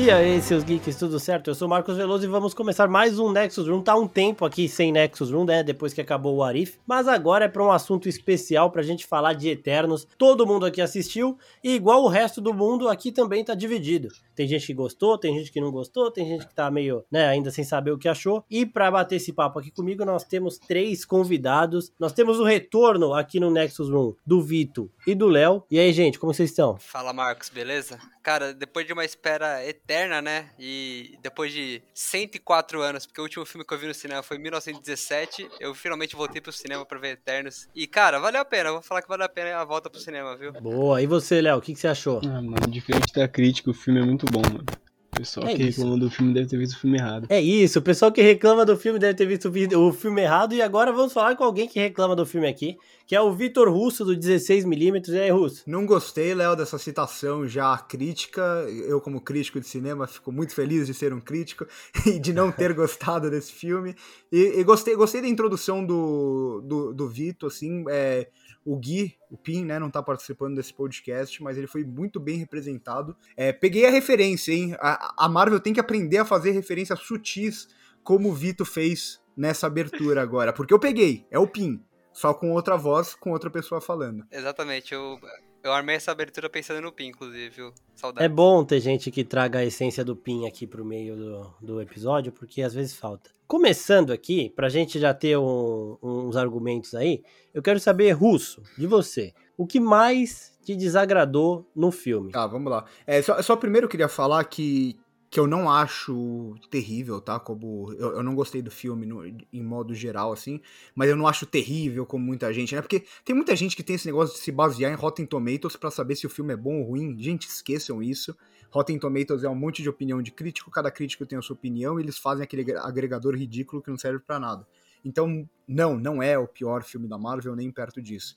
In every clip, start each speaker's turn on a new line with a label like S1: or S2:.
S1: E aí, seus geeks, tudo certo? Eu sou o Marcos Veloso e vamos começar mais um Nexus Room. Tá um tempo aqui sem Nexus Room, né? Depois que acabou o Arif. Mas agora é para um assunto especial pra gente falar de Eternos. Todo mundo aqui assistiu e igual o resto do mundo, aqui também tá dividido. Tem gente que gostou, tem gente que não gostou, tem gente que tá meio, né, ainda sem saber o que achou. E para bater esse papo aqui comigo, nós temos três convidados. Nós temos o retorno aqui no Nexus Room do Vito e do Léo. E aí, gente, como vocês estão?
S2: Fala, Marcos, beleza? Cara, depois de uma espera eterna, né? E depois de 104 anos, porque o último filme que eu vi no cinema foi em 1917, eu finalmente voltei pro cinema pra ver Eternos. E, cara, valeu a pena. Vou falar que valeu a pena a volta pro cinema, viu?
S1: Boa. E você, Léo, o que, que você achou?
S3: Ah, mano, diferente da crítica, o filme é muito bom, mano. O pessoal
S1: É
S3: que
S1: isso.
S3: reclama do filme deve ter visto o filme errado.
S1: É isso, o pessoal que reclama do filme deve ter visto o filme errado. E agora vamos falar com alguém que reclama do filme aqui, que é o Vitor Russo, do 16mm. E aí, Russo?
S4: Não gostei, Léo, dessa citação já crítica. Eu, como crítico de cinema, fico muito feliz de ser um crítico e de não ter gostado desse filme. E, e gostei, gostei da introdução do, do, do Vito, assim. é, o Gui, o Pin, né, não tá participando desse podcast, mas ele foi muito bem representado. É, peguei a referência, hein? A, a Marvel tem que aprender a fazer referências sutis, como o Vito fez nessa abertura agora. Porque eu peguei, é o Pin. Só com outra voz, com outra pessoa falando.
S2: Exatamente, eu, eu armei essa abertura pensando no Pin, inclusive, viu? Saudade.
S1: É bom ter gente que traga a essência do PIN aqui pro meio do, do episódio, porque às vezes falta. Começando aqui, pra gente já ter um- uns argumentos aí, eu quero saber, Russo, de você, o que mais te desagradou no filme?
S4: Tá, vamos lá. É, só, só primeiro eu queria falar que, que eu não acho terrível, tá? Como eu, eu não gostei do filme no- em modo geral, assim, mas eu não acho terrível como muita gente, né? Porque tem muita gente que tem esse negócio de se basear em Rotten Tomatoes pra saber se o filme é bom ou ruim. Gente, esqueçam isso. Rotten Tomatoes é um monte de opinião de crítico, cada crítico tem a sua opinião e eles fazem aquele agregador ridículo que não serve pra nada. Então, não, não é o pior filme da Marvel, nem perto disso.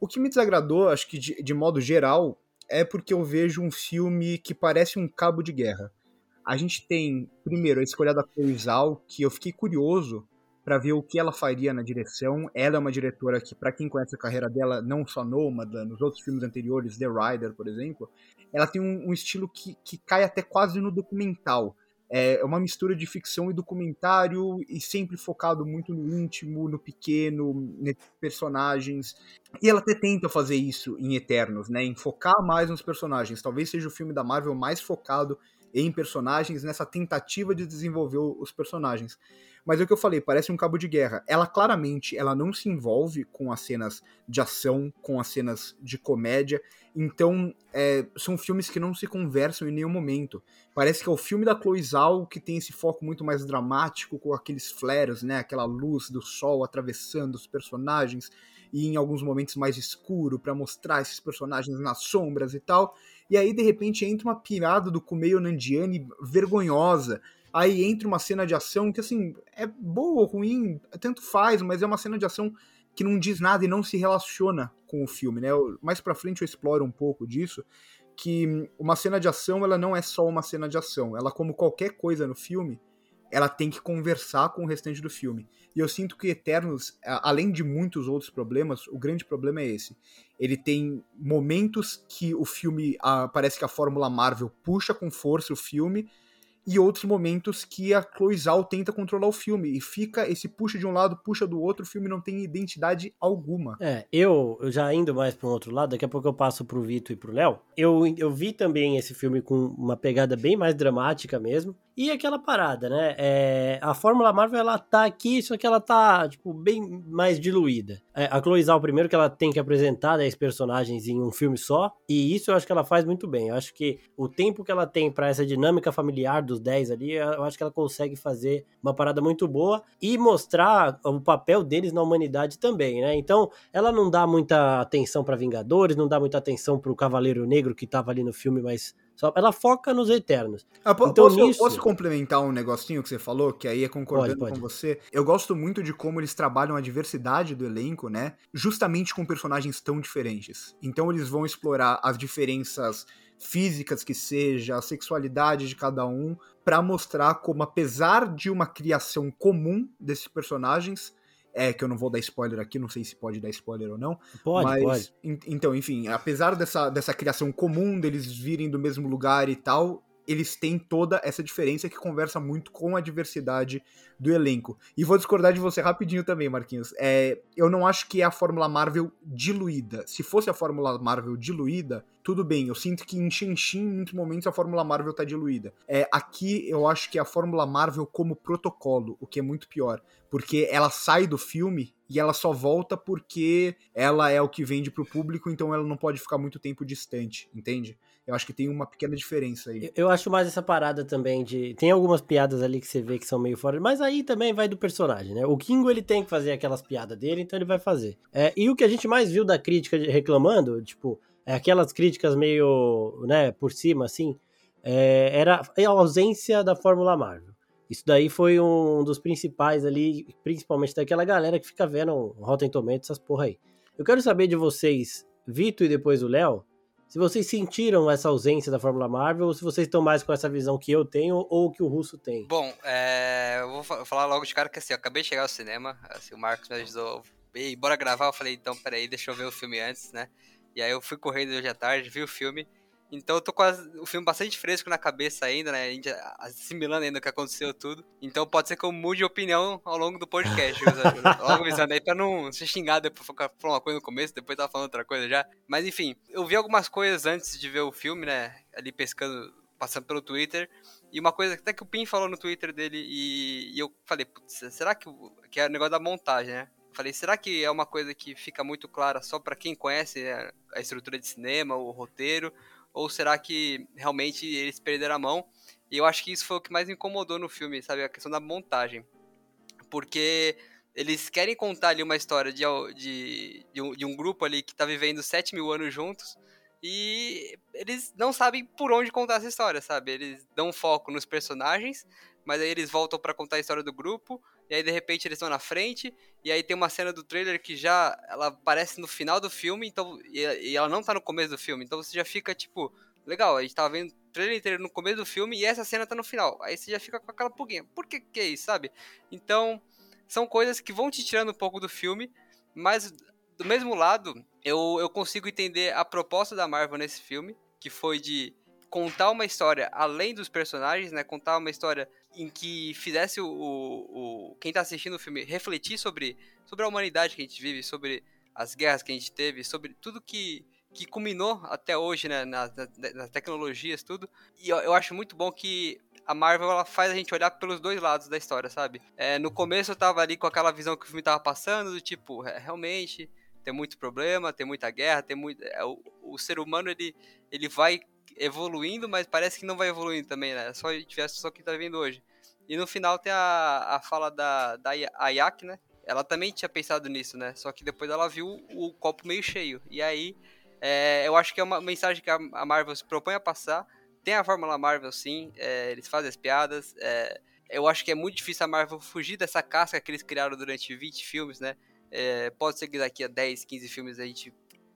S4: O que me desagradou, acho que de, de modo geral, é porque eu vejo um filme que parece um cabo de guerra. A gente tem, primeiro, a escolha da Zhao, que eu fiquei curioso para ver o que ela faria na direção. Ela é uma diretora que, para quem conhece a carreira dela, não só Nômada, nos outros filmes anteriores, The Rider, por exemplo, ela tem um, um estilo que, que cai até quase no documental. É uma mistura de ficção e documentário e sempre focado muito no íntimo, no pequeno, nesses personagens. E ela até tenta fazer isso em Eternos, né? Em focar mais nos personagens. Talvez seja o filme da Marvel mais focado em personagens, nessa tentativa de desenvolver os personagens. Mas é o que eu falei, parece um cabo de guerra. Ela claramente, ela não se envolve com as cenas de ação, com as cenas de comédia. Então, é, são filmes que não se conversam em nenhum momento. Parece que é o filme da Chloe Zhao que tem esse foco muito mais dramático, com aqueles flares, né? Aquela luz do sol atravessando os personagens e em alguns momentos mais escuro para mostrar esses personagens nas sombras e tal. E aí, de repente, entra uma pirada do Kumeio Nanjiani vergonhosa. Aí entra uma cena de ação que, assim, é boa ou ruim, tanto faz, mas é uma cena de ação que não diz nada e não se relaciona com o filme, né? Mais pra frente eu exploro um pouco disso, que uma cena de ação, ela não é só uma cena de ação. Ela, como qualquer coisa no filme, ela tem que conversar com o restante do filme. E eu sinto que Eternos, além de muitos outros problemas, o grande problema é esse. Ele tem momentos que o filme, parece que a fórmula Marvel puxa com força o filme, e outros momentos que a Chloe Zhao tenta controlar o filme. E fica esse puxa de um lado, puxa do outro, o filme não tem identidade alguma.
S1: É, eu, eu já indo mais para um outro lado, daqui a pouco eu passo pro Vito e pro Léo. Eu, eu vi também esse filme com uma pegada bem mais dramática mesmo. E aquela parada, né? É, a Fórmula Marvel, ela tá aqui, só que ela tá, tipo, bem mais diluída. É, a Chloe Zhao, primeiro, que ela tem que apresentar 10 personagens em um filme só. E isso eu acho que ela faz muito bem. Eu acho que o tempo que ela tem para essa dinâmica familiar dos 10 ali, eu acho que ela consegue fazer uma parada muito boa e mostrar o papel deles na humanidade também, né? Então, ela não dá muita atenção para Vingadores, não dá muita atenção pro Cavaleiro Negro que tava ali no filme, mas só ela foca nos Eternos.
S4: Ah,
S1: Então,
S4: posso,
S1: nisso-
S4: posso complementar um negocinho que você falou, que aí é concordando
S1: Pode, pode.
S4: com você? Eu gosto muito de como eles trabalham a diversidade do elenco, né? Justamente com personagens tão diferentes. Então eles vão explorar as diferenças físicas que seja, a sexualidade de cada um, pra mostrar como, apesar de uma criação comum desses personagens, é que eu não vou dar spoiler aqui, não sei se pode dar spoiler ou não,
S1: Pode,
S4: mas,
S1: pode.
S4: en- então, enfim, apesar dessa, dessa criação comum deles virem do mesmo lugar e tal, eles têm toda essa diferença que conversa muito com a diversidade do elenco. E vou discordar de você rapidinho também, Marquinhos. É, eu não acho que é a Fórmula Marvel diluída. Se fosse a Fórmula Marvel diluída, tudo bem. Eu sinto que em Shin-Shin, em muitos momentos, a Fórmula Marvel tá diluída. É, aqui eu acho que é a Fórmula Marvel como protocolo, o que é muito pior. Porque ela sai do filme e ela só volta porque ela é o que vende pro público, então ela não pode ficar muito tempo distante, entende? Eu acho que tem uma pequena diferença aí.
S1: Eu acho mais essa parada também de. Tem algumas piadas ali que você vê que são meio fora, mas aí também vai do personagem, né? O Kingo ele tem que fazer aquelas piadas dele, então ele vai fazer. É, e o que a gente mais viu da crítica reclamando, tipo, é aquelas críticas meio, né, por cima, assim, é, era a ausência da Fórmula Marvel. Isso daí foi um dos principais ali, principalmente daquela galera que fica vendo Rotten Tomatoes, essas porra aí. Eu quero saber de vocês, Vitor e depois o Léo, se vocês sentiram essa ausência da Fórmula Marvel ou se vocês estão mais com essa visão que eu tenho ou que o Russo tem.
S2: Bom, é, eu vou falar logo de cara que assim, eu acabei de chegar ao cinema, assim, o Marcos me ajudou, e bora gravar, eu falei, então peraí, deixa eu ver o filme antes, né? E aí eu fui correndo hoje à tarde, vi o filme, então eu tô com o filme bastante fresco na cabeça ainda, né? A gente assimilando ainda o que aconteceu tudo. Então pode ser que eu mude de opinião ao longo do podcast. logo avisando aí pra não ser xingado depois falar uma coisa no começo, depois tava falando outra coisa já. Mas enfim, eu vi algumas coisas antes de ver o filme, né? Ali pescando, passando pelo Twitter. E uma coisa até que o Pim falou no Twitter dele e, e eu falei, putz, será que, que é o negócio da montagem, né? Falei, será que é uma coisa que fica muito clara só para quem conhece né, a estrutura de cinema, o roteiro? Ou será que realmente eles perderam a mão? E eu acho que isso foi o que mais me incomodou no filme, sabe? A questão da montagem. Porque eles querem contar ali uma história de, de, de, um, de um grupo ali que tá vivendo 7 mil anos juntos. E eles não sabem por onde contar essa história, sabe? Eles dão foco nos personagens, mas aí eles voltam para contar a história do grupo, e aí de repente eles estão na frente, e aí tem uma cena do trailer que já ela aparece no final do filme, então e, ela não tá no começo do filme, então você já fica tipo, legal, a gente tava vendo o trailer inteiro no começo do filme e essa cena tá no final. Aí você já fica com aquela pulguinha. Por que que é isso, sabe? Então, são coisas que vão te tirando um pouco do filme, mas do mesmo lado, eu, eu consigo entender a proposta da Marvel nesse filme, que foi de contar uma história além dos personagens, né? Contar uma história em que fizesse o, o, o, quem tá assistindo o filme refletir sobre, sobre a humanidade que a gente vive, sobre as guerras que a gente teve, sobre tudo que, que culminou até hoje, né? Nas, nas tecnologias, tudo. E eu, eu acho muito bom que a Marvel ela faz a gente olhar pelos dois lados da história, sabe? É, no começo eu tava ali com aquela visão que o filme tava passando, do tipo, é, realmente tem muito problema, tem muita guerra, tem muito. É, o, o ser humano ele, ele vai evoluindo, mas parece que não vai evoluindo também, né? É só tivesse só que tá vendo hoje. E no final tem a, a fala da, da Ayak, né? Ela também tinha pensado nisso, né? Só que depois ela viu o copo meio cheio. E aí, é, eu acho que é uma mensagem que a, Marvel se propõe a passar. Tem a Fórmula Marvel, sim. É, eles fazem as piadas. É, eu acho que é muito difícil a Marvel fugir dessa casca que eles criaram durante 20 filmes, né? É, pode ser que daqui a 10, 15 filmes a gente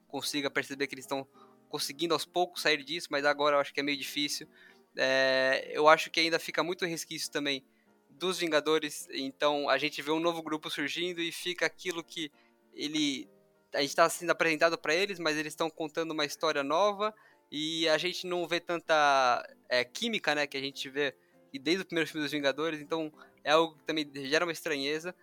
S2: consiga perceber que eles estão conseguindo aos poucos sair disso, mas agora eu acho que é meio difícil. É, eu acho que ainda fica muito resquício também dos Vingadores, então a gente vê um novo grupo surgindo e fica aquilo que ele a gente está sendo apresentado para eles, mas eles estão contando uma história nova e a gente não vê tanta é, química, né, que a gente vê desde o primeiro filme dos Vingadores, então é algo que também gera uma estranheza.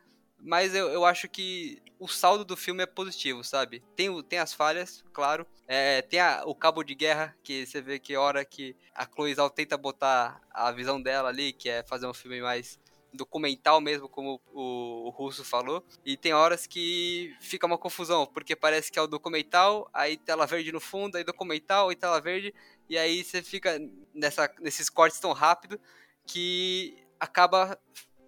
S2: Mas eu, eu acho que o saldo do filme é positivo, sabe? Tem, tem as falhas, claro. É, tem a, o cabo de guerra, que você vê que hora que a Chloe Zhao tenta botar a visão dela ali, que é fazer um filme mais documental mesmo, como o, o Russo falou. E tem horas que fica uma confusão, porque parece que é o documental, aí tela verde no fundo, aí documental, aí tela verde, e aí você fica nessa, nesses cortes tão rápido que acaba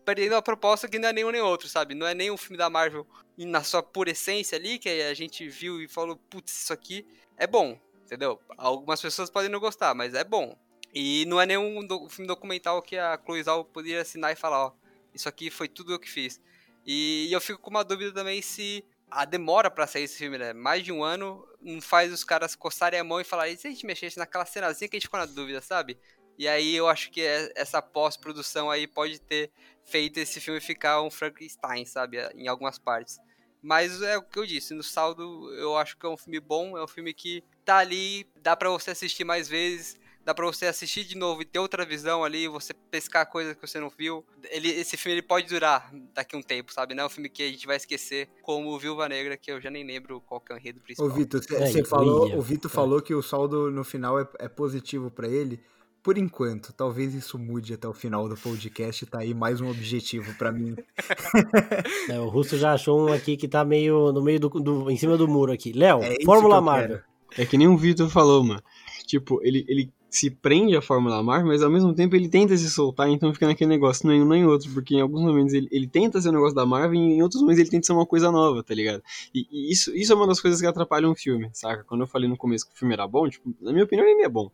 S2: perdendo a proposta que não é nenhum nem outro, sabe? Não é nem filme da Marvel na sua pura essência ali, que a gente viu e falou, putz, isso aqui é bom, entendeu? Algumas pessoas podem não gostar, mas é bom. E não é nenhum do, filme documental que a Chloe Zhao poderia assinar e falar, ó, isso aqui foi tudo eu que fiz. E, e eu fico com uma dúvida também se a demora para sair esse filme, né? Mais de um ano, não faz os caras coçarem a mão e falarem, e se a gente mexesse naquela cenazinha que a gente ficou na dúvida, sabe? E aí eu acho que é, essa pós-produção aí pode ter feito esse filme ficar um Frankenstein, sabe? Em algumas partes. Mas é o que eu disse, no saldo eu acho que é um filme bom, é um filme que tá ali, dá para você assistir mais vezes. dá pra você assistir de novo e ter outra visão ali, você pescar coisas que você não viu. Ele, esse filme ele pode durar daqui a um tempo, sabe? Não é um filme que a gente vai esquecer, como Viúva Negra, que eu já nem lembro qual que é o enredo principal.
S4: Ô, Vitor,
S1: É,
S4: você falou,
S1: ia.
S4: o Vitor
S1: É.
S4: falou que o saldo no final é, é positivo pra ele. Por enquanto, talvez isso mude até o final do podcast, tá aí mais um objetivo pra mim.
S1: É, o Russo já achou um aqui que tá meio no meio do, do- em cima do muro aqui. Léo,
S4: É
S1: Fórmula Marvel.
S3: É que nem o Vitor falou, mano. Tipo, ele, ele se prende à Fórmula Marvel, mas ao mesmo tempo ele tenta se soltar, então fica naquele negócio, nem um nem outro, porque em alguns momentos ele, ele tenta ser um negócio da Marvel e em outros momentos ele tenta ser uma coisa nova, tá ligado? E, e isso, isso é uma das coisas que atrapalham o filme, saca? Quando eu falei no começo que o filme era bom, tipo, na minha opinião ele é bom.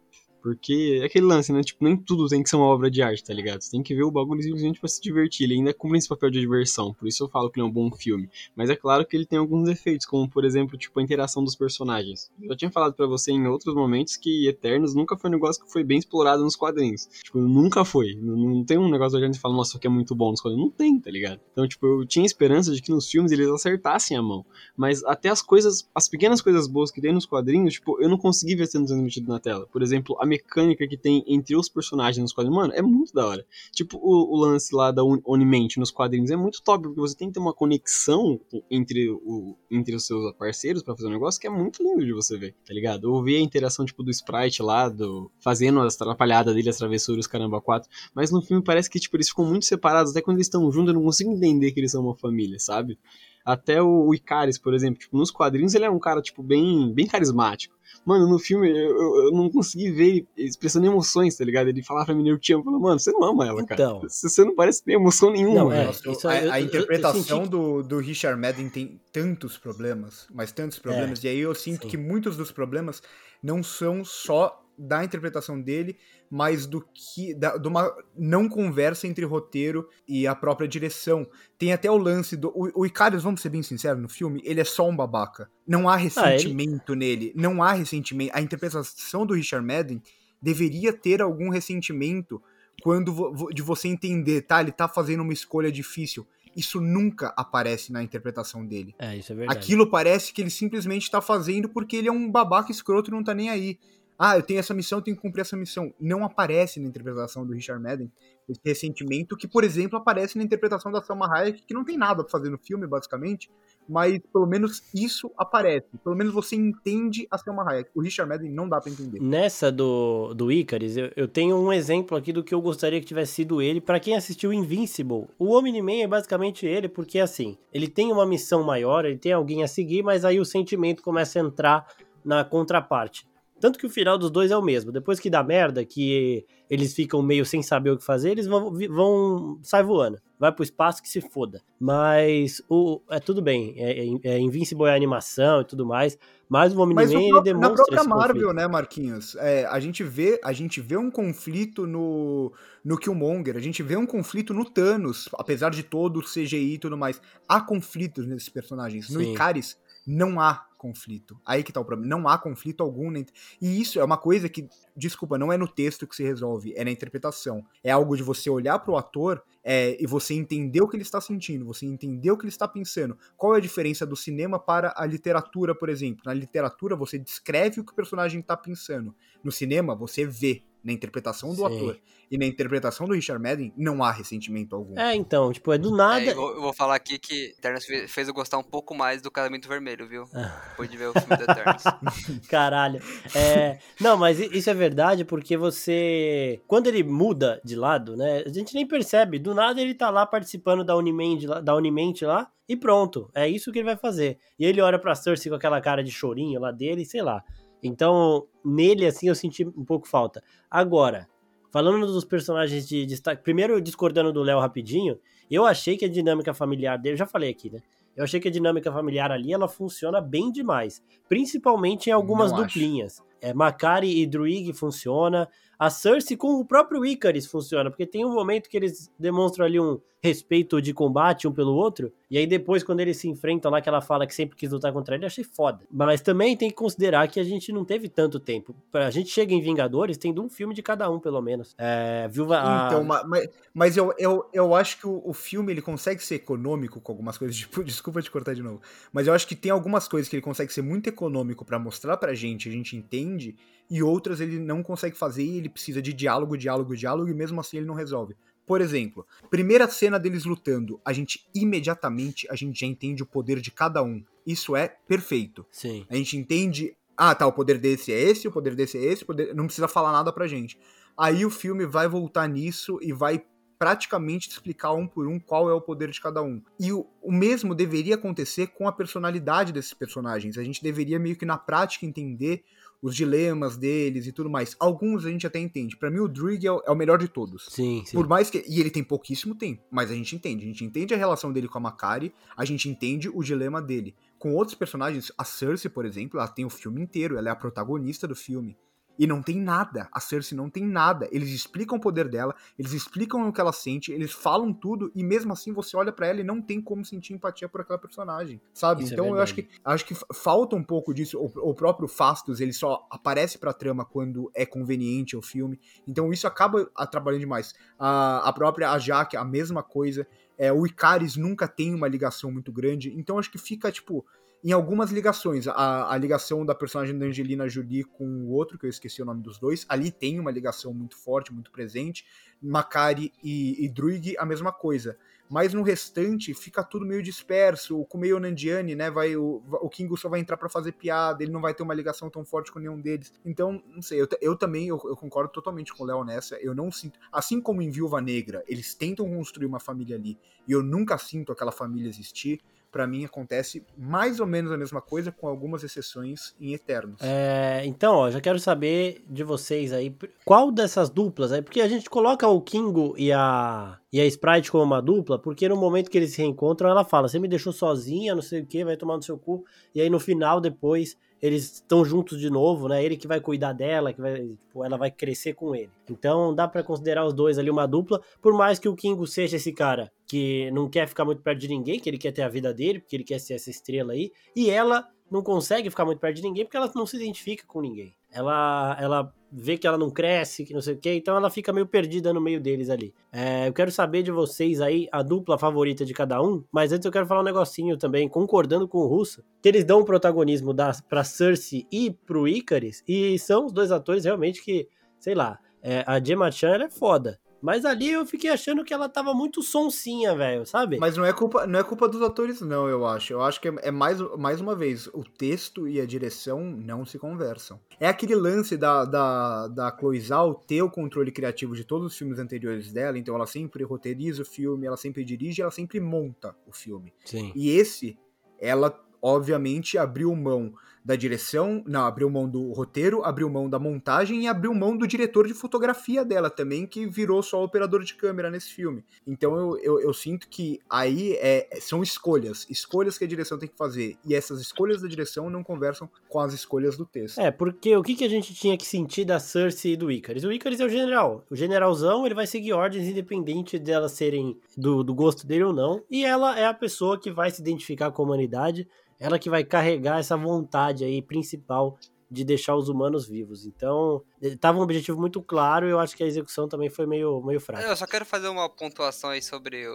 S3: Porque é aquele lance, né? Tipo, nem tudo tem que ser uma obra de arte, tá ligado? Você tem que ver o bagulho simplesmente pra se divertir. Ele ainda cumpre esse papel de diversão. Por isso eu falo que ele é um bom filme. Mas é claro que ele tem alguns defeitos, como por exemplo, tipo, a interação dos personagens. Eu já tinha falado pra você em outros momentos que Eternos nunca foi um negócio que foi bem explorado nos quadrinhos. Tipo, nunca foi. Não, tem um negócio da gente fala, nossa, aqui é muito bom nos quadrinhos. Não tem, tá ligado? Então, tipo, eu tinha esperança de que nos filmes eles acertassem a mão. Mas até as coisas, as pequenas coisas boas que tem nos quadrinhos, tipo, eu não consegui ver sendo transmitido na tela. Por exemplo, a mecânica que tem entre os personagens nos quadrinhos, mano, é muito da hora. Tipo, o, o lance lá da Unimente nos quadrinhos é muito top, porque você tem que ter uma conexão entre, o, entre os seus parceiros pra fazer um negócio que é muito lindo de você ver, tá ligado? Ou ver a interação, tipo, do Sprite lá, do fazendo as atrapalhadas dele, as travessuras, caramba, quatro. Mas no filme parece que, tipo, eles ficam muito separados, até quando eles estão juntos eu não consigo entender que eles são uma família, sabe? Até o, o Icaris, por exemplo, tipo, nos quadrinhos ele é um cara, tipo, bem, bem carismático. Mano, no filme eu, eu- eu não consegui ver ele expressando emoções, tá ligado? Ele falava pra mim, eu te amo. Eu falei, mano, você não ama ela, cara.
S1: Então.
S3: Você você não parece ter emoção nenhuma,
S1: Não, é,
S4: Nossa,
S1: isso
S4: a,
S1: eu- eu-
S4: a
S1: eu- eu
S4: interpretação
S1: senti
S4: do, do Richard Madden tem tantos problemas, mas tantos problemas, e aí eu sinto
S1: sim.
S4: que muitos dos problemas não são só da interpretação dele, mas do que da, de uma não conversa entre roteiro e a própria direção. Tem até o lance do o, o Icarus, vamos ser bem sinceros, no filme, ele é só um babaca. Não há ressentimento nele, não há ressentimento. A interpretação do Richard Madden deveria ter algum ressentimento quando de você entender, tá, ele tá fazendo uma escolha difícil. Isso nunca aparece na interpretação dele.
S1: É, isso é verdade.
S4: Aquilo parece que ele simplesmente tá fazendo porque ele é um babaca escroto e não tá nem aí. Ah, eu tenho essa missão, eu tenho que cumprir essa missão. Não aparece na interpretação do Richard Madden esse ressentimento que, por exemplo, aparece na interpretação da Salma Hayek, que não tem nada pra fazer no filme, basicamente, mas pelo menos isso aparece. Pelo menos você entende a Salma Hayek. O Richard Madden não dá pra entender.
S1: Nessa do, do Icarus, eu, eu tenho um exemplo aqui do que eu gostaria que tivesse sido ele. Pra quem assistiu Invincible, o Omni-Man é basicamente ele, porque assim, ele tem uma missão maior, ele tem alguém a seguir, mas aí o sentimento começa a entrar na contraparte. Tanto que o final dos dois é o mesmo. Depois que dá merda, que eles ficam meio sem saber o que fazer, eles vão, vão sai voando. Vai pro espaço que se foda. Mas o, é tudo bem. É, é, é Invincible é animação e tudo mais. Mas o Omni-Man ele
S4: pró-
S1: demonstra
S4: na própria Marvel,
S1: conflito.
S4: né, Marquinhos? É, a, gente vê, a gente vê um conflito no, no Killmonger, a gente vê um conflito no Thanos, apesar de todo o CGI e tudo mais. Há conflitos nesses personagens. No
S1: Sim.
S4: Icaris, não há conflito. Aí que tá o problema. Não há conflito algum. E isso é uma coisa que, desculpa, não é no texto que se resolve, é na interpretação. É algo de você olhar pro ator é, e você entender o que ele está sentindo, você entender o que ele está pensando. Qual é a diferença do cinema para a literatura, por exemplo? Na literatura, você descreve o que o personagem está pensando. No cinema, você vê na interpretação do
S1: Sim.
S4: ator. E na interpretação do Richard Madden, não há ressentimento algum.
S1: É, então, tipo, é do nada.
S2: É, eu, vou- eu vou falar aqui que Eternos fe- fez eu gostar um pouco mais do Casamento Vermelho, viu?
S1: Ah.
S2: Depois de ver o filme do Eternos.
S1: Caralho. É, não, mas isso é verdade porque você. Quando ele muda de lado, né? A gente nem percebe. Do nada ele tá lá participando da Unimente lá, da Unimente lá e pronto. É isso que ele vai fazer. E ele olha pra Cersei com aquela cara de chorinho lá dele, sei lá. Então, nele, assim, eu senti um pouco falta. Agora, falando dos personagens de destaque. Primeiro, discordando do Léo rapidinho, eu achei que a dinâmica familiar dele. Já falei aqui, né? Eu achei que a dinâmica familiar ali ela funciona bem demais. Principalmente em algumas
S4: Não acho.
S1: duplinhas. É, Makari e Druig funciona. A Cersei com o próprio Icarus funciona. Porque tem um momento que eles demonstram ali um respeito de combate um pelo outro. E aí depois, quando eles se enfrentam lá, que ela fala que sempre quis lutar contra ele, eu achei foda. Mas também tem que considerar que a gente não teve tanto tempo. A gente chega em Vingadores tendo um filme de cada um, pelo menos. É, Viúva... a-
S4: Então, ma- mas, mas eu, eu, eu acho que o, o filme ele consegue ser econômico com algumas coisas. Tipo, desculpa te cortar de novo. Mas eu acho que tem algumas coisas que ele consegue ser muito econômico pra mostrar pra gente, a gente entende, e outras ele não consegue fazer e ele precisa de diálogo, diálogo, diálogo, e mesmo assim ele não resolve. Por exemplo, primeira cena deles lutando, a gente imediatamente a gente já entende o poder de cada um. Isso é perfeito.
S1: Sim.
S4: A gente entende, ah, tá, o poder desse é esse, o poder desse é esse, o poder... não precisa falar nada pra gente. Aí o filme vai voltar nisso e vai praticamente explicar um por um qual é o poder de cada um. E o, o mesmo deveria acontecer com a personalidade desses personagens. A gente deveria meio que na prática entender os dilemas deles e tudo mais. Alguns a gente até entende. Pra mim o Druig é o, é o melhor de todos.
S1: Sim, sim.
S4: Por mais que. E ele tem pouquíssimo tempo, mas a gente entende. A gente entende a relação dele com a Makari, a gente entende o dilema dele. Com outros personagens, a Cersei, por exemplo, ela tem o filme inteiro, ela é a protagonista do filme. E não tem nada. A Cersei não tem nada. Eles explicam o poder dela, eles explicam o que ela sente, eles falam tudo, e mesmo assim você olha pra ela e não tem como sentir empatia por aquela personagem. Sabe?
S1: Isso é
S4: então eu acho que, acho que falta um pouco disso. O, o próprio Fastos, ele só aparece pra trama quando é conveniente o filme. Então isso acaba atrapalhando demais. A, a própria a Jaque, a mesma coisa. É, o Icaris nunca tem uma ligação muito grande. Então acho que fica, tipo, em algumas ligações. A, a ligação da personagem da Angelina Jolie com o outro, que eu esqueci o nome dos dois, ali tem uma ligação muito forte, muito presente. Makari e, e Druig, a mesma coisa. Mas no restante fica tudo meio disperso. O meio Nandiani, né? Vai, o, o Kingo só vai entrar pra fazer piada, ele não vai ter uma ligação tão forte com nenhum deles. Então, não sei, eu, eu também eu, eu concordo totalmente com o Léo nessa. Eu não sinto. Assim como em Viúva Negra, eles tentam construir uma família ali e eu nunca sinto aquela família existir. Pra mim acontece mais ou menos a mesma coisa, com algumas exceções em Eternos.
S1: É, então, ó, já quero saber de vocês aí, qual dessas duplas aí, porque a gente coloca o Kingo e a, e a Sprite como uma dupla, porque no momento que eles se reencontram, ela fala, você me deixou sozinha, não sei o que, vai tomar no seu cu, e aí no final, depois, eles estão juntos de novo, né, ele que vai cuidar dela, que vai, tipo, ela vai crescer com ele. Então, dá pra considerar os dois ali uma dupla, por mais que o Kingo seja esse cara que não quer ficar muito perto de ninguém, que ele quer ter a vida dele, porque ele quer ser essa estrela aí, e ela não consegue ficar muito perto de ninguém porque ela não se identifica com ninguém. Ela, ela vê que ela não cresce, que não sei o que, então ela fica meio perdida no meio deles ali. É, eu quero saber de vocês aí a dupla favorita de cada um, mas antes eu quero falar um negocinho também, concordando com o Russo, que eles dão o protagonismo da, pra Cersei e pro Icaris, e são os dois atores realmente que, sei lá, é, a Gemma Chan é foda. Mas ali eu fiquei achando que ela tava muito sonsinha, velho, sabe?
S4: Mas não é culpa, não é culpa dos atores, não, eu acho. Eu acho que é, é mais, mais uma vez, o texto e a direção não se conversam. É aquele lance da, da, da Chloe Zhao ter o controle criativo de todos os filmes anteriores dela, então ela sempre roteiriza o filme, ela sempre dirige, ela sempre monta o filme.
S1: Sim.
S4: E esse, ela obviamente abriu mão da direção, não, abriu mão do roteiro, abriu mão da montagem e abriu mão do diretor de fotografia dela também, que virou só operador de câmera nesse filme. Então eu, eu, eu sinto que aí é, são escolhas, escolhas que a direção tem que fazer. E essas escolhas da direção não conversam com as escolhas do texto.
S1: É, porque o que, que a gente tinha que sentir da Cersei e do Icarus? O Icarus é o general. O generalzão, ele vai seguir ordens independente delas serem do, do gosto dele ou não. E ela é a pessoa que vai se identificar com a humanidade, ela que vai carregar essa vontade aí principal de deixar os humanos vivos. Então, tava um objetivo muito claro e eu acho que a execução também foi meio, meio fraca.
S2: Eu só quero fazer uma pontuação aí sobre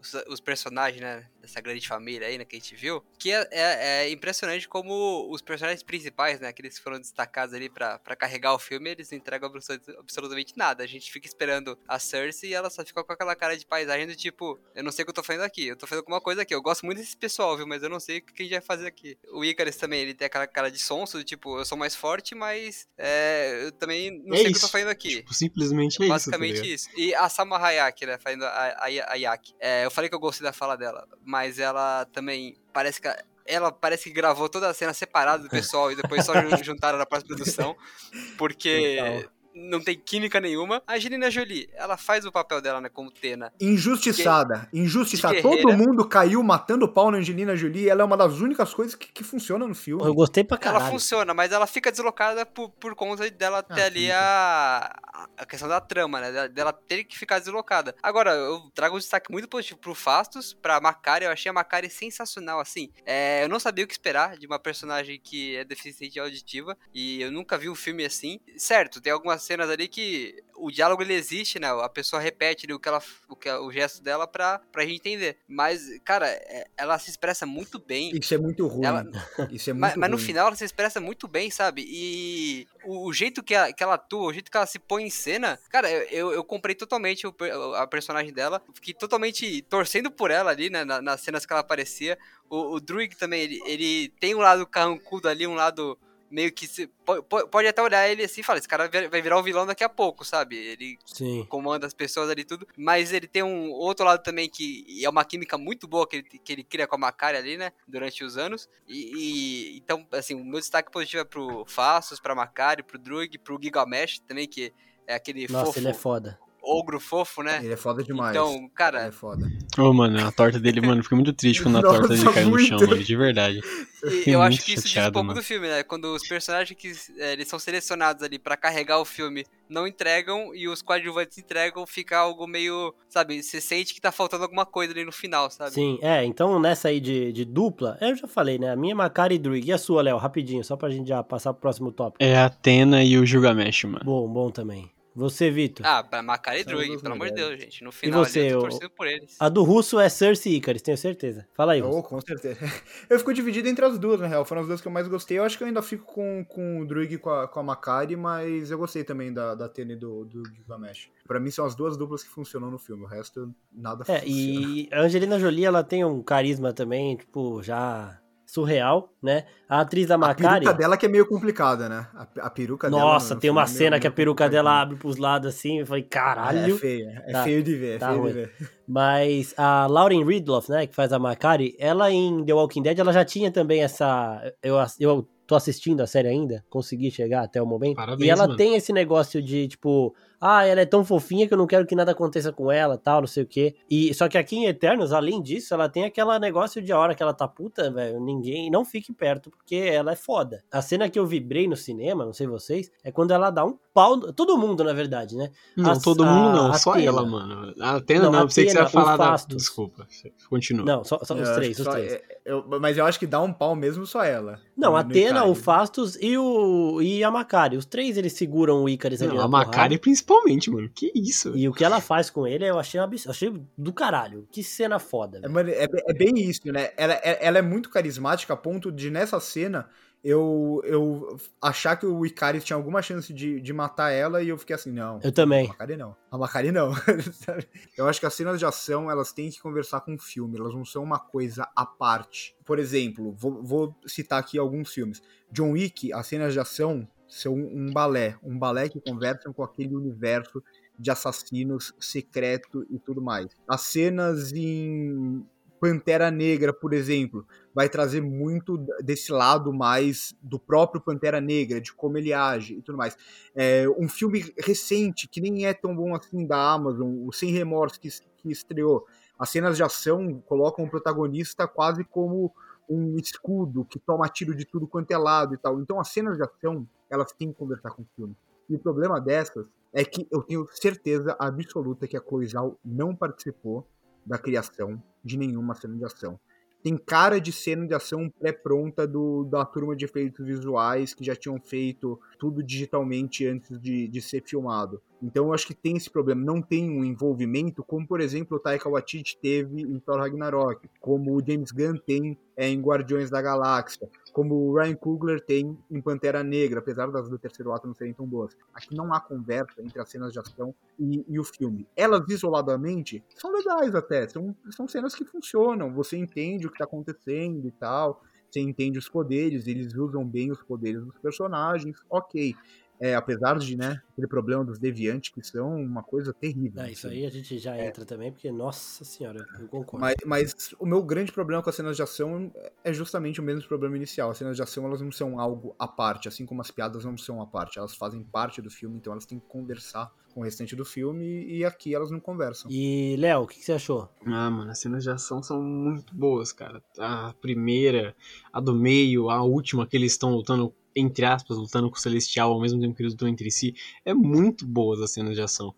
S2: os, os personagens, né? Dessa grande família aí, né? Que a gente viu. Que é, é- é impressionante como os personagens principais, né? Aqueles que foram destacados ali pra, pra carregar o filme, eles não entregam absolut- absolutamente nada. A gente fica esperando a Cersei e ela só fica com aquela cara de paisagem do tipo, eu não sei o que eu tô fazendo aqui, eu tô fazendo alguma coisa aqui. Eu gosto muito desse pessoal, viu? Mas eu não sei o que a gente vai fazer aqui. O Icarus também, ele tem aquela cara de sonso, do tipo, eu sou mais forte, mas é, eu também não
S3: É
S2: sei o que eu tô fazendo aqui.
S3: Tipo, simplesmente é
S2: Basicamente
S3: isso. tá ligado?
S2: isso. E a Sama Hayaki, né? Fazendo a, a, a Yaki. É, eu falei que eu gostei da fala dela, mas ela também parece que. Ela parece que gravou toda a cena separada do pessoal e depois só jun- juntaram na pós-produção. Porque. Não tem química nenhuma. A Angelina Jolie, ela faz o papel dela, né, como Tena.
S4: Injustiçada. Injustiçada.
S2: de
S4: Todo mundo caiu matando pau na Angelina Jolie. Ela é uma das únicas coisas que, que funciona no filme.
S1: Eu gostei pra
S2: Ela
S1: caralho.
S2: funciona, mas ela fica deslocada por, por conta dela ter
S4: Ah,
S2: ali a, a questão da trama, né? Dela, dela ter que ficar deslocada. Agora, eu trago um destaque muito positivo pro Fastos, pra Macari. Eu achei a Macari sensacional, assim. É, eu não sabia o que esperar de uma personagem que é deficiente auditiva. E eu nunca vi um filme assim. Certo, tem algumas cenas ali que o diálogo ele existe, né? A pessoa repete ali o que ela, o, que, o gesto dela pra, pra gente entender. Mas, cara, é- ela se expressa muito bem.
S4: Isso é muito ruim.
S2: Ela-
S4: Isso é muito
S2: Mas, mas no
S4: ruim.
S2: final ela se expressa muito bem, sabe? E o, o jeito que ela, que ela atua, o jeito que ela se põe em cena, cara, eu, eu, comprei totalmente o a personagem dela. Fiquei totalmente torcendo por ela ali, né? na- nas cenas que ela aparecia. O, o Druig também, ele, ele tem um lado carrancudo ali, um lado meio que. Se, po- po- pode até olhar ele assim e falar: esse cara vai virar o vilão daqui a pouco, sabe? Ele
S1: Sim.
S2: comanda as pessoas ali tudo, mas ele tem um outro lado também que é uma química muito boa que ele, que ele cria com a Macari ali, né, durante os anos, e, e- então, assim, o meu destaque positivo é pro Fastos, pra Macari, pro Drug, pro Gigamesh também, que é aquele
S1: Nossa,
S2: fofo,
S1: ele é foda.
S2: Ogro fofo, né,
S4: Ele é foda demais.
S2: então,
S4: Ele
S2: cara,
S4: é foda.
S3: Ô, mano, a torta dele, mano, fiquei muito triste quando a
S4: Nossa,
S3: torta dele caiu no chão, mano, de verdade.
S2: e
S3: Fiquei
S2: eu acho que isso diz um
S3: chateado,
S2: pouco
S3: mano.
S2: do filme, né, quando os personagens que é, eles são selecionados ali pra carregar o filme não entregam e os coadjuvantes entregam, fica algo meio, sabe, você sente que tá faltando alguma coisa ali no final, sabe?
S1: Sim, é, então nessa aí de, de dupla, eu já falei, né? A minha é Macari e Druig. E a sua, Léo? Rapidinho, só pra gente já passar pro próximo tópico.
S3: É a Atena e o Gilgamesh, mano.
S1: Bom, bom também. Você, Vitor.
S2: Ah, pra Macari e Drug, pelo amor de. Deus, gente. No final
S1: você,
S2: ali eu tô
S1: o-
S2: torcendo por eles.
S1: A do russo é Cersei e Icarus, tenho certeza. Fala aí, Russo.
S4: Oh, com certeza. Eu fico dividido entre as duas, na real. Foram as duas que eu mais gostei. Eu acho que eu ainda fico com, com o Druig e com a, com a Macari, mas eu gostei também da, da Tene e do, do Gilgamesh. Pra mim são as duas duplas que funcionam no filme. O resto, nada
S1: É,
S4: funciona.
S1: e a Angelina Jolie, ela tem um carisma também, tipo, já surreal, né? A atriz da
S4: A
S1: Macari...
S4: peruca dela que é meio complicada, né? A, a peruca dela.
S1: Nossa,
S4: no
S1: tem uma
S4: é
S1: cena
S4: meio-
S1: que a peruca dela abre pros lados assim, eu falei,
S4: É
S1: caralho.
S4: feia, é
S1: Tá,
S4: feio de ver, é
S1: tá
S4: feio
S1: ruim.
S4: de ver.
S1: Mas a Lauren Ridloff, né, que faz a Macari, ela em The Walking Dead, ela já tinha também essa... Eu, eu tô assistindo a série ainda, consegui chegar até o momento.
S3: Parabéns,
S1: e ela
S3: mano.
S1: tem esse negócio de, tipo... Ah, ela é tão fofinha que eu não quero que nada aconteça com ela, tal, não sei o quê. E, só que aqui em Eternos, além disso, ela tem aquela negócio de a hora que ela tá puta, velho, ninguém... Não fique perto, porque ela é foda. A cena que eu vibrei no cinema, não sei vocês, é quando ela dá um pau... Todo mundo, na verdade, né?
S3: Não,
S1: As-
S3: todo
S1: a
S3: mundo não, só
S1: Atena.
S3: ela, mano. A Atena
S1: Não,
S3: não,
S1: a
S3: eu pensei que você ia falar
S1: o
S3: da...
S1: Fastos.
S3: Desculpa, continua.
S1: Não, só, só os três, os
S4: só-
S1: três.
S4: é- eu- mas eu acho que dá um pau mesmo só ela.
S1: Não, a Atena, o
S4: Icarus.
S1: Fastos e, o, e a Macari. Os três eles seguram o Icarus ali
S3: Não, a Macari
S1: porrada.
S3: Principalmente, mano. Que isso?
S1: E o que ela faz com ele, eu achei, um abs- achei do caralho. Que cena foda.
S4: É,
S1: velho.
S4: mano, é, é bem isso, né? Ela, é- ela é muito carismática a ponto de, nessa cena, eu, eu achar que o Icarus tinha alguma chance de, de matar ela e eu fiquei assim, não.
S1: Eu também.
S4: A Macari não. A Macari não. eu acho que as cenas de ação, elas têm que conversar com o filme, elas não são uma coisa à parte. Por exemplo, vou, vou citar aqui alguns filmes. John Wick, as cenas de ação são um balé. Um balé que conversam com aquele universo de assassinos secreto e tudo mais. As cenas em Pantera Negra, por exemplo, vai trazer muito desse lado mais do próprio Pantera Negra, de como ele age e tudo mais. É, um filme recente, que nem é tão bom assim, da Amazon, o Sem Remorso, que, que estreou. As cenas de ação colocam o protagonista quase como um escudo que toma tiro de tudo quanto é lado e tal. Então as cenas de ação, elas têm que conversar com o filme. E o problema dessas é que eu tenho certeza absoluta que a Zhao não participou da criação de nenhuma cena de ação. Tem cara de cena de ação pré-pronta da turma de efeitos visuais que já tinham feito tudo digitalmente antes de, de ser filmado. Então eu acho que tem esse problema. Não tem um envolvimento, como por exemplo o Taika Waititi teve em Thor Ragnarok, como o James Gunn tem é, em Guardiões da Galáxia, como o Ryan Coogler tem em Pantera Negra, apesar das do terceiro ato não serem tão boas. Aqui não há conversa entre as cenas de ação e, e o filme. Elas isoladamente são legais até, são, são cenas que funcionam, você entende o que tá acontecendo e tal, você entende os poderes, eles usam bem os poderes dos personagens, ok. É, apesar de, né, aquele problema dos deviantes que são uma coisa terrível.
S1: Ah, isso aí a gente já
S4: É.
S1: entra também, porque, nossa senhora, eu concordo.
S4: Mas, mas o meu grande problema com as cenas de ação é justamente o mesmo problema inicial. As cenas de ação elas não são algo à parte, assim como as piadas não são à parte. Elas fazem parte do filme, então elas têm que conversar com o restante do filme e aqui elas não conversam.
S1: E, Léo, o que, que você achou?
S3: Ah, mano, as cenas de ação são muito boas, cara. A primeira, a do meio, a última que eles estão lutando, entre aspas, lutando com o Celestial ao mesmo tempo que eles lutam entre si. É muito boas as cenas de ação.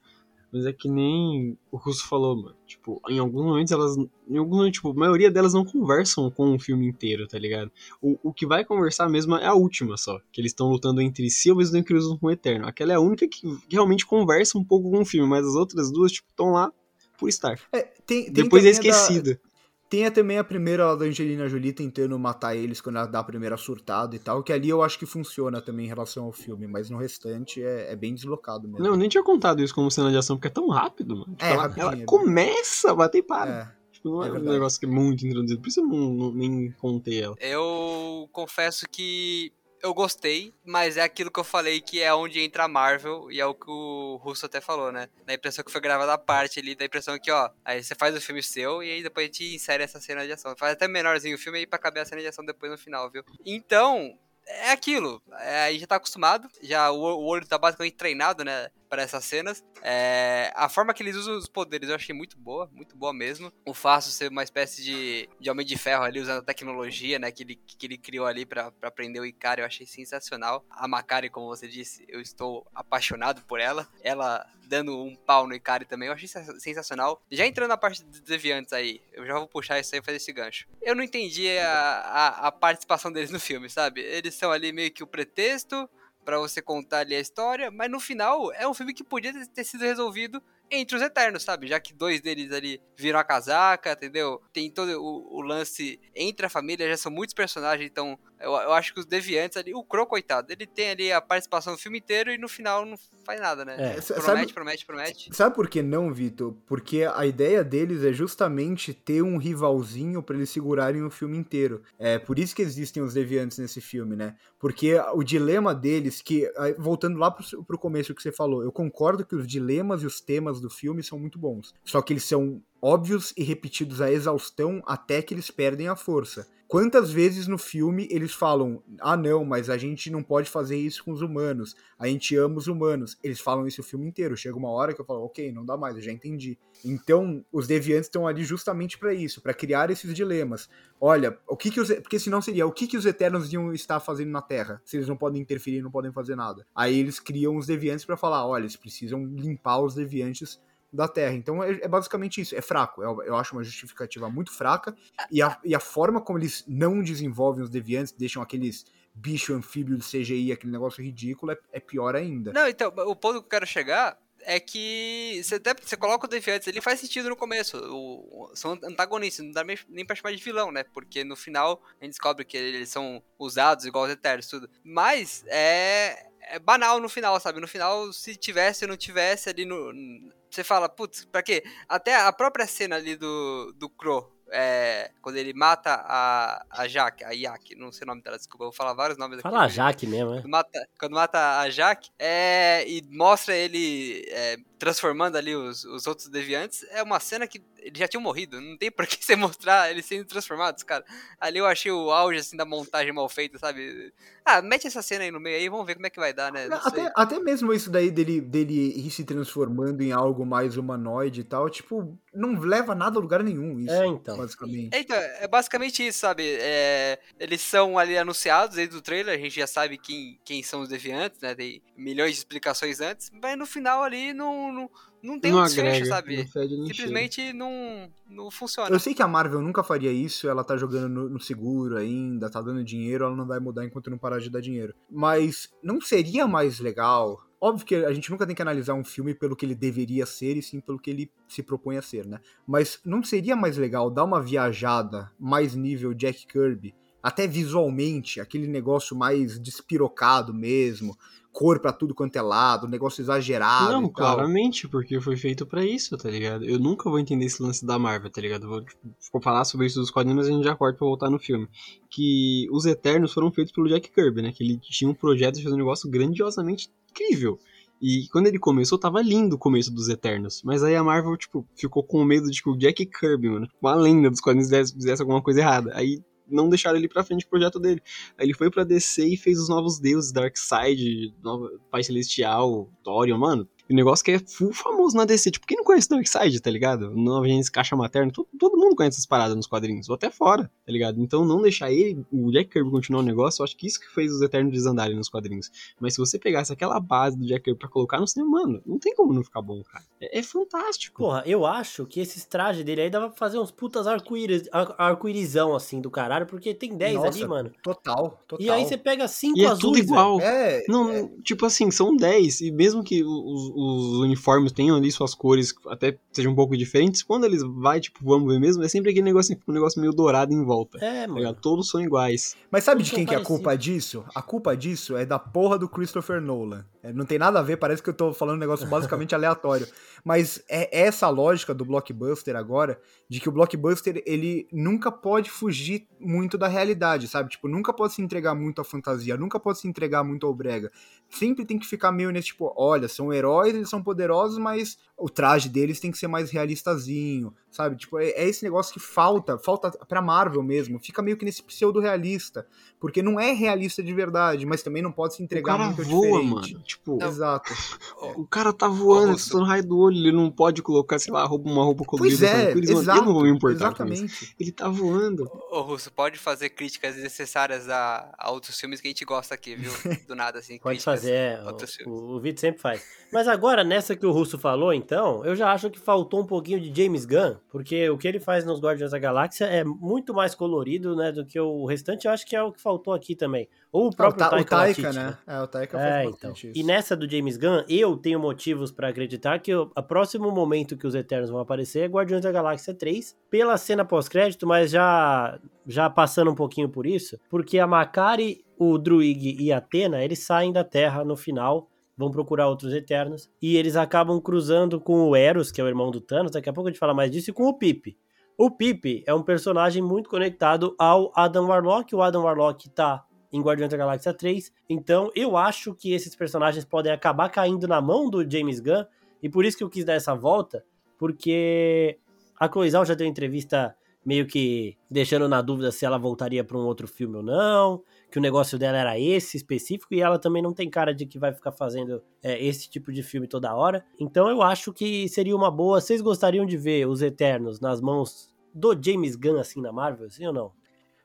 S3: Mas é que nem o Russo falou, mano. Tipo, em alguns momentos elas. Em alguns momentos, tipo, a maioria delas não conversam com o filme inteiro, tá ligado? O, o que vai conversar mesmo é a última só. Que eles estão lutando entre si ao mesmo tempo que eles lutam com o Eterno. Aquela é a única que, que realmente conversa um pouco com o filme, mas as outras duas, tipo, estão lá por estar.
S4: É, tem, tem
S3: Depois é
S4: também a da-
S3: esquecida.
S4: Tem também a primeira lá da Angelina Jolie tentando matar eles quando ela dá a primeira surtada e tal, que ali eu acho que funciona também em relação ao filme, mas no restante é, é bem deslocado mesmo.
S3: Não, eu nem tinha contado isso como cena de ação, porque é tão rápido, mano. Tipo,
S4: É,
S3: ela, ela
S4: é.
S3: começa a bater e para.
S4: É,
S3: Tipo, não é,
S4: é
S3: um negócio que é muito introduzido. Por isso eu não, não- nem contei ela.
S2: Eu confesso que eu gostei, mas é aquilo que eu falei que é onde entra a Marvel e é o que o Russo até falou, né? Da impressão que foi gravada a parte ali, da impressão que, ó, aí você faz o filme seu e aí depois a gente insere essa cena de ação. Faz até menorzinho o filme aí pra caber a cena de ação depois no final, viu? Então, é aquilo. É, a gente já tá acostumado, já o, o olho tá basicamente treinado, né? Para essas cenas. É, a forma que eles usam os poderes eu achei muito boa, muito boa mesmo. O Faço ser uma espécie de, de Homem de Ferro ali, usando a tecnologia, né? Que ele, que ele criou ali pra prender o Ikari, eu achei sensacional. A Makari, como você disse, eu estou apaixonado por ela. Ela dando um pau no Ikari também, eu achei sensa- sensacional. Já entrando na parte dos deviantes aí, eu já vou puxar isso aí e fazer esse gancho. Eu não entendi a, a, a participação deles no filme, sabe? Eles são ali meio que o pretexto pra você contar ali a história, mas no final é um filme que podia ter- ter sido resolvido entre os Eternos, sabe? Já que dois deles ali viram a casaca, entendeu? Tem todo o, o lance entre a família, já são muitos personagens, então eu, eu acho que os Deviantes ali, o Crow, coitado, ele tem ali a participação no filme inteiro e no final não faz nada, né?
S1: É.
S4: Sabe-
S2: Promete, promete, promete.
S4: Sabe por que não, Vitor? Porque a ideia deles é justamente ter um rivalzinho pra eles segurarem o filme inteiro. É por isso que existem os deviantes nesse filme, né? Porque o dilema deles, que voltando lá pro, pro começo que você falou, eu concordo que os dilemas e os temas do filme são muito bons. Só que eles são óbvios e repetidos à exaustão até que eles perdem a força. Quantas vezes no filme eles falam: ah, não, mas a gente não pode fazer isso com os humanos, a gente ama os humanos. Eles falam isso o filme inteiro. Chega uma hora que eu falo: ok, não dá mais, eu já entendi. Então, os deviantes estão ali justamente para isso, para criar esses dilemas. Olha, o que que os. Porque senão seria: o que que os eternos iam estar fazendo na Terra? Se eles não podem interferir, não podem fazer nada. Aí eles criam os deviantes para falar: olha, eles precisam limpar os deviantes da Terra. Então é, é basicamente isso, é fraco. Eu, eu acho uma justificativa muito fraca. E a, e a forma como eles não desenvolvem os deviantes, deixam aqueles bicho anfíbio de CGI, aquele negócio ridículo, é, é pior ainda.
S2: Não, então, o ponto que eu quero chegar é que você até você coloca o Deviantes, ele faz sentido no começo. O, são antagonistas, não dá nem, nem pra chamar de vilão, né? Porque no final a gente descobre que eles são usados igual os Eternos, tudo. Mas é, é banal no final, sabe? No final, se tivesse ou não tivesse ali no. Você fala, putz, pra quê? Até a própria cena ali do, do Crow. É, quando ele mata a, a Jaque, a Yak, não sei o nome dela, desculpa, eu vou falar vários nomes aqui.
S1: Fala a Jaque mesmo, né?
S2: Quando mata, quando mata a Jaque é, e mostra ele é, transformando ali os, os outros deviantes, é uma cena que eles já tinham morrido. Não tem por que você mostrar eles sendo transformados, cara. Ali eu achei o auge assim, da montagem mal feita, sabe? Ah, mete essa cena aí no meio aí, vamos ver como é que vai dar, né? Não sei.
S4: Até, até mesmo isso daí dele, dele ir se transformando em algo mais humanoide e tal, tipo, não leva nada a lugar nenhum, isso,
S1: É, então.
S4: basicamente.
S2: É, Então, é basicamente isso, sabe? É, eles são ali anunciados desde o trailer, a gente já sabe quem, quem são os deviantes, né? Tem milhões de explicações antes, mas no final ali não, não, não tem
S3: não
S2: um desfecho,
S3: agrega,
S2: sabe?
S3: não.
S2: Simplesmente não, não funciona.
S4: Eu sei que a Marvel nunca faria isso, ela tá jogando no, no seguro ainda, tá dando dinheiro, ela não vai mudar enquanto não parar de dar dinheiro. Mas não seria mais legal. Óbvio que a gente nunca tem que analisar um filme pelo que ele deveria ser e sim pelo que ele se propõe a ser, né? Mas não seria mais legal dar uma viajada mais nível Jack Kirby, até visualmente, aquele negócio mais despirocado mesmo, cor pra tudo quanto é lado, um negócio exagerado.
S3: Não, claramente, porque foi feito pra isso, tá ligado? Eu nunca vou entender esse lance da Marvel, tá ligado? Eu Vou, tipo, vou falar sobre isso dos quadrinhos, mas a gente já corta pra voltar no filme. Que os Eternos foram feitos pelo Jack Kirby, né? Que ele tinha um projeto de fazer um negócio grandiosamente incrível. E quando ele começou, tava lindo o começo dos Eternos. Mas aí a Marvel, tipo, ficou com medo de que o Jack Kirby, mano, uma lenda dos quadrinhos, fizesse alguma coisa errada. Aí não deixaram ele pra frente o projeto dele. Aí ele foi pra DC e fez os novos deuses, Darkseid, Nova, Pai Celestial, Thorium, mano. O negócio que é full famoso na DC. Tipo, quem não conhece Darkseid, tá ligado? Nova Gênesis Caixa Materna, todo, todo mundo conhece essas paradas nos quadrinhos, ou até fora, tá ligado? Então não deixar ele, o Jack Kirby continuar o negócio, eu acho que isso que fez os Eternos desandarem nos quadrinhos. Mas se você pegasse aquela base do Jack Kirby pra colocar no cinema, mano, não tem como não ficar bom, cara. É, é fantástico.
S1: Porra, eu acho que esses trajes dele aí dava pra fazer uns putas arco-íris, ar- arco-irizão assim do caralho, porque tem 10
S4: Nossa,
S1: ali, mano.
S4: Total, total.
S1: E aí você pega 5
S3: E é
S1: azuis,
S3: tudo
S1: velho.
S3: igual.
S4: É,
S3: Não, tipo assim, são 10, e mesmo que os, os uniformes tenham ali suas cores até sejam um pouco diferentes, quando eles vai, tipo, vamos ver mesmo, é sempre aquele negócio, um negócio meio dourado em volta.
S1: É,
S3: Tá
S1: mano.
S3: Todos são iguais.
S4: Mas sabe de
S1: São
S4: quem que é a culpa disso? A culpa disso é da porra do Christopher Nolan. É, não tem nada a ver, parece que eu tô falando um negócio basicamente aleatório. Mas é essa lógica do blockbuster agora, de que o blockbuster ele nunca pode fugir muito da realidade, sabe? Tipo, nunca pode se entregar muito à fantasia, nunca pode se entregar muito ao brega. Sempre tem que ficar meio nesse tipo, olha, são heróis, eles são poderosos, mas o traje deles tem que ser mais realistazinho, sabe? Tipo, é, é esse negócio que falta, falta pra Marvel mesmo. Fica meio que nesse pseudo-realista, porque não é realista de verdade, mas também não pode se
S3: O
S4: entregar
S3: cara
S4: muito
S3: voa,
S4: diferente.
S3: mano. Tipo,
S4: Exato.
S3: o cara tá voando,
S2: Russo.
S3: tá no raio do olho, ele não pode colocar, sei lá, roupa- uma roupa colorida.
S4: Pois é,
S3: mano.
S4: exato.
S3: Eu não vou me importar com isso.
S4: exatamente.
S3: Ele tá voando.
S2: Ô, Russo, pode fazer críticas desnecessárias a, a outros filmes que a gente gosta aqui, viu? Do nada, assim.
S1: Pode fazer, é, o, o, o Vitor sempre faz. Mas agora, nessa que o Russo falou, então, eu já acho que faltou um pouquinho de James Gunn, porque o que ele faz nos Guardiões da Galáxia é muito mais colorido, né, do que o restante, eu acho que é o que faltou aqui também. Ou o
S4: Ah, o,
S1: próprio
S4: Ta- o
S1: Taika,
S4: Taika,
S1: Waititi,
S4: né? É, o Taika
S1: É,
S4: faz
S1: então.
S4: isso.
S1: E nessa do James Gunn, eu tenho motivos pra acreditar que o próximo momento que os Eternos vão aparecer é Guardiões da Galáxia 3, pela cena pós-crédito, mas já já passando um pouquinho por isso, porque a Makari, o Druig e a Athena, eles saem da Terra no final, vão procurar outros Eternos, e eles acabam cruzando com o Eros, que é o irmão do Thanos, daqui a pouco a gente fala mais disso, e com o Pip. O Pip é um personagem muito conectado ao Adam Warlock, o Adam Warlock tá em Guardiões da Galáxia 3. Então, eu acho que esses personagens podem acabar caindo na mão do James Gunn, e por isso que eu quis dar essa volta, porque a Chloe Zhao já deu entrevista meio que deixando na dúvida se ela voltaria para um outro filme ou não, que o negócio dela era esse específico, e ela também não tem cara de que vai ficar fazendo é, esse tipo de filme toda hora. Então, eu acho que seria uma boa. Vocês gostariam de ver os Eternos nas mãos do James Gunn, assim, na Marvel, sim ou não?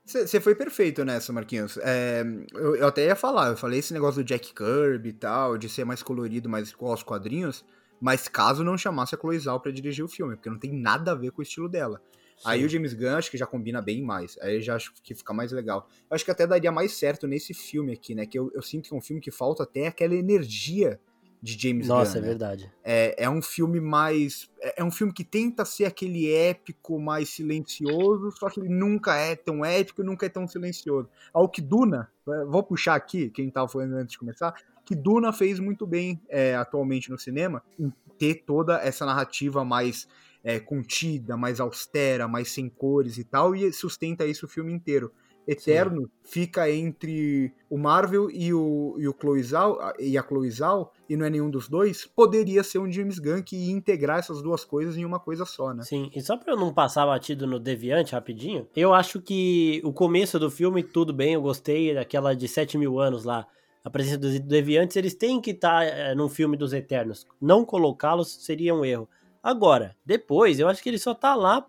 S4: Você foi perfeito nessa, Marquinhos. É, eu, eu até ia falar, eu falei esse negócio do Jack Kirby e tal, de ser mais colorido, mais igual aos quadrinhos, mas caso não chamasse a Chloe Zhao pra dirigir o filme, porque não tem nada a ver com o estilo dela. Aí o James Gunn acho que já combina bem mais. Aí já acho que fica mais legal. Eu acho que até daria mais certo nesse filme aqui, né? Que eu, eu sinto que é um filme que falta até aquela energia de James
S1: Nossa,
S4: Gunn.
S1: é
S4: né?
S1: verdade.
S4: É, é um filme mais. É é um filme que tenta ser aquele épico, mais silencioso, só que ele nunca é tão épico e nunca é tão silencioso. Ao que Duna, eh, vou puxar aqui, quem tava falando antes de começar, que Duna fez muito bem é, atualmente no cinema, em ter toda essa narrativa mais é, contida, mais austera, mais sem cores e tal, e sustenta isso o filme inteiro. Eterno fica entre o Marvel e o, e o Chloe Zhao, e a Chloe Zhao, e não é nenhum dos dois, poderia ser um James Gunn que ia integrar essas duas coisas em uma coisa só, né?
S1: Sim, e só pra eu não passar batido no Deviante rapidinho, eu acho que o começo do filme, tudo bem, eu gostei daquela de 7 mil anos lá. A presença dos Deviantes, eles têm que estar é, num filme dos Eternos. Não colocá-los seria um erro. Agora, depois, eu acho que ele só tá lá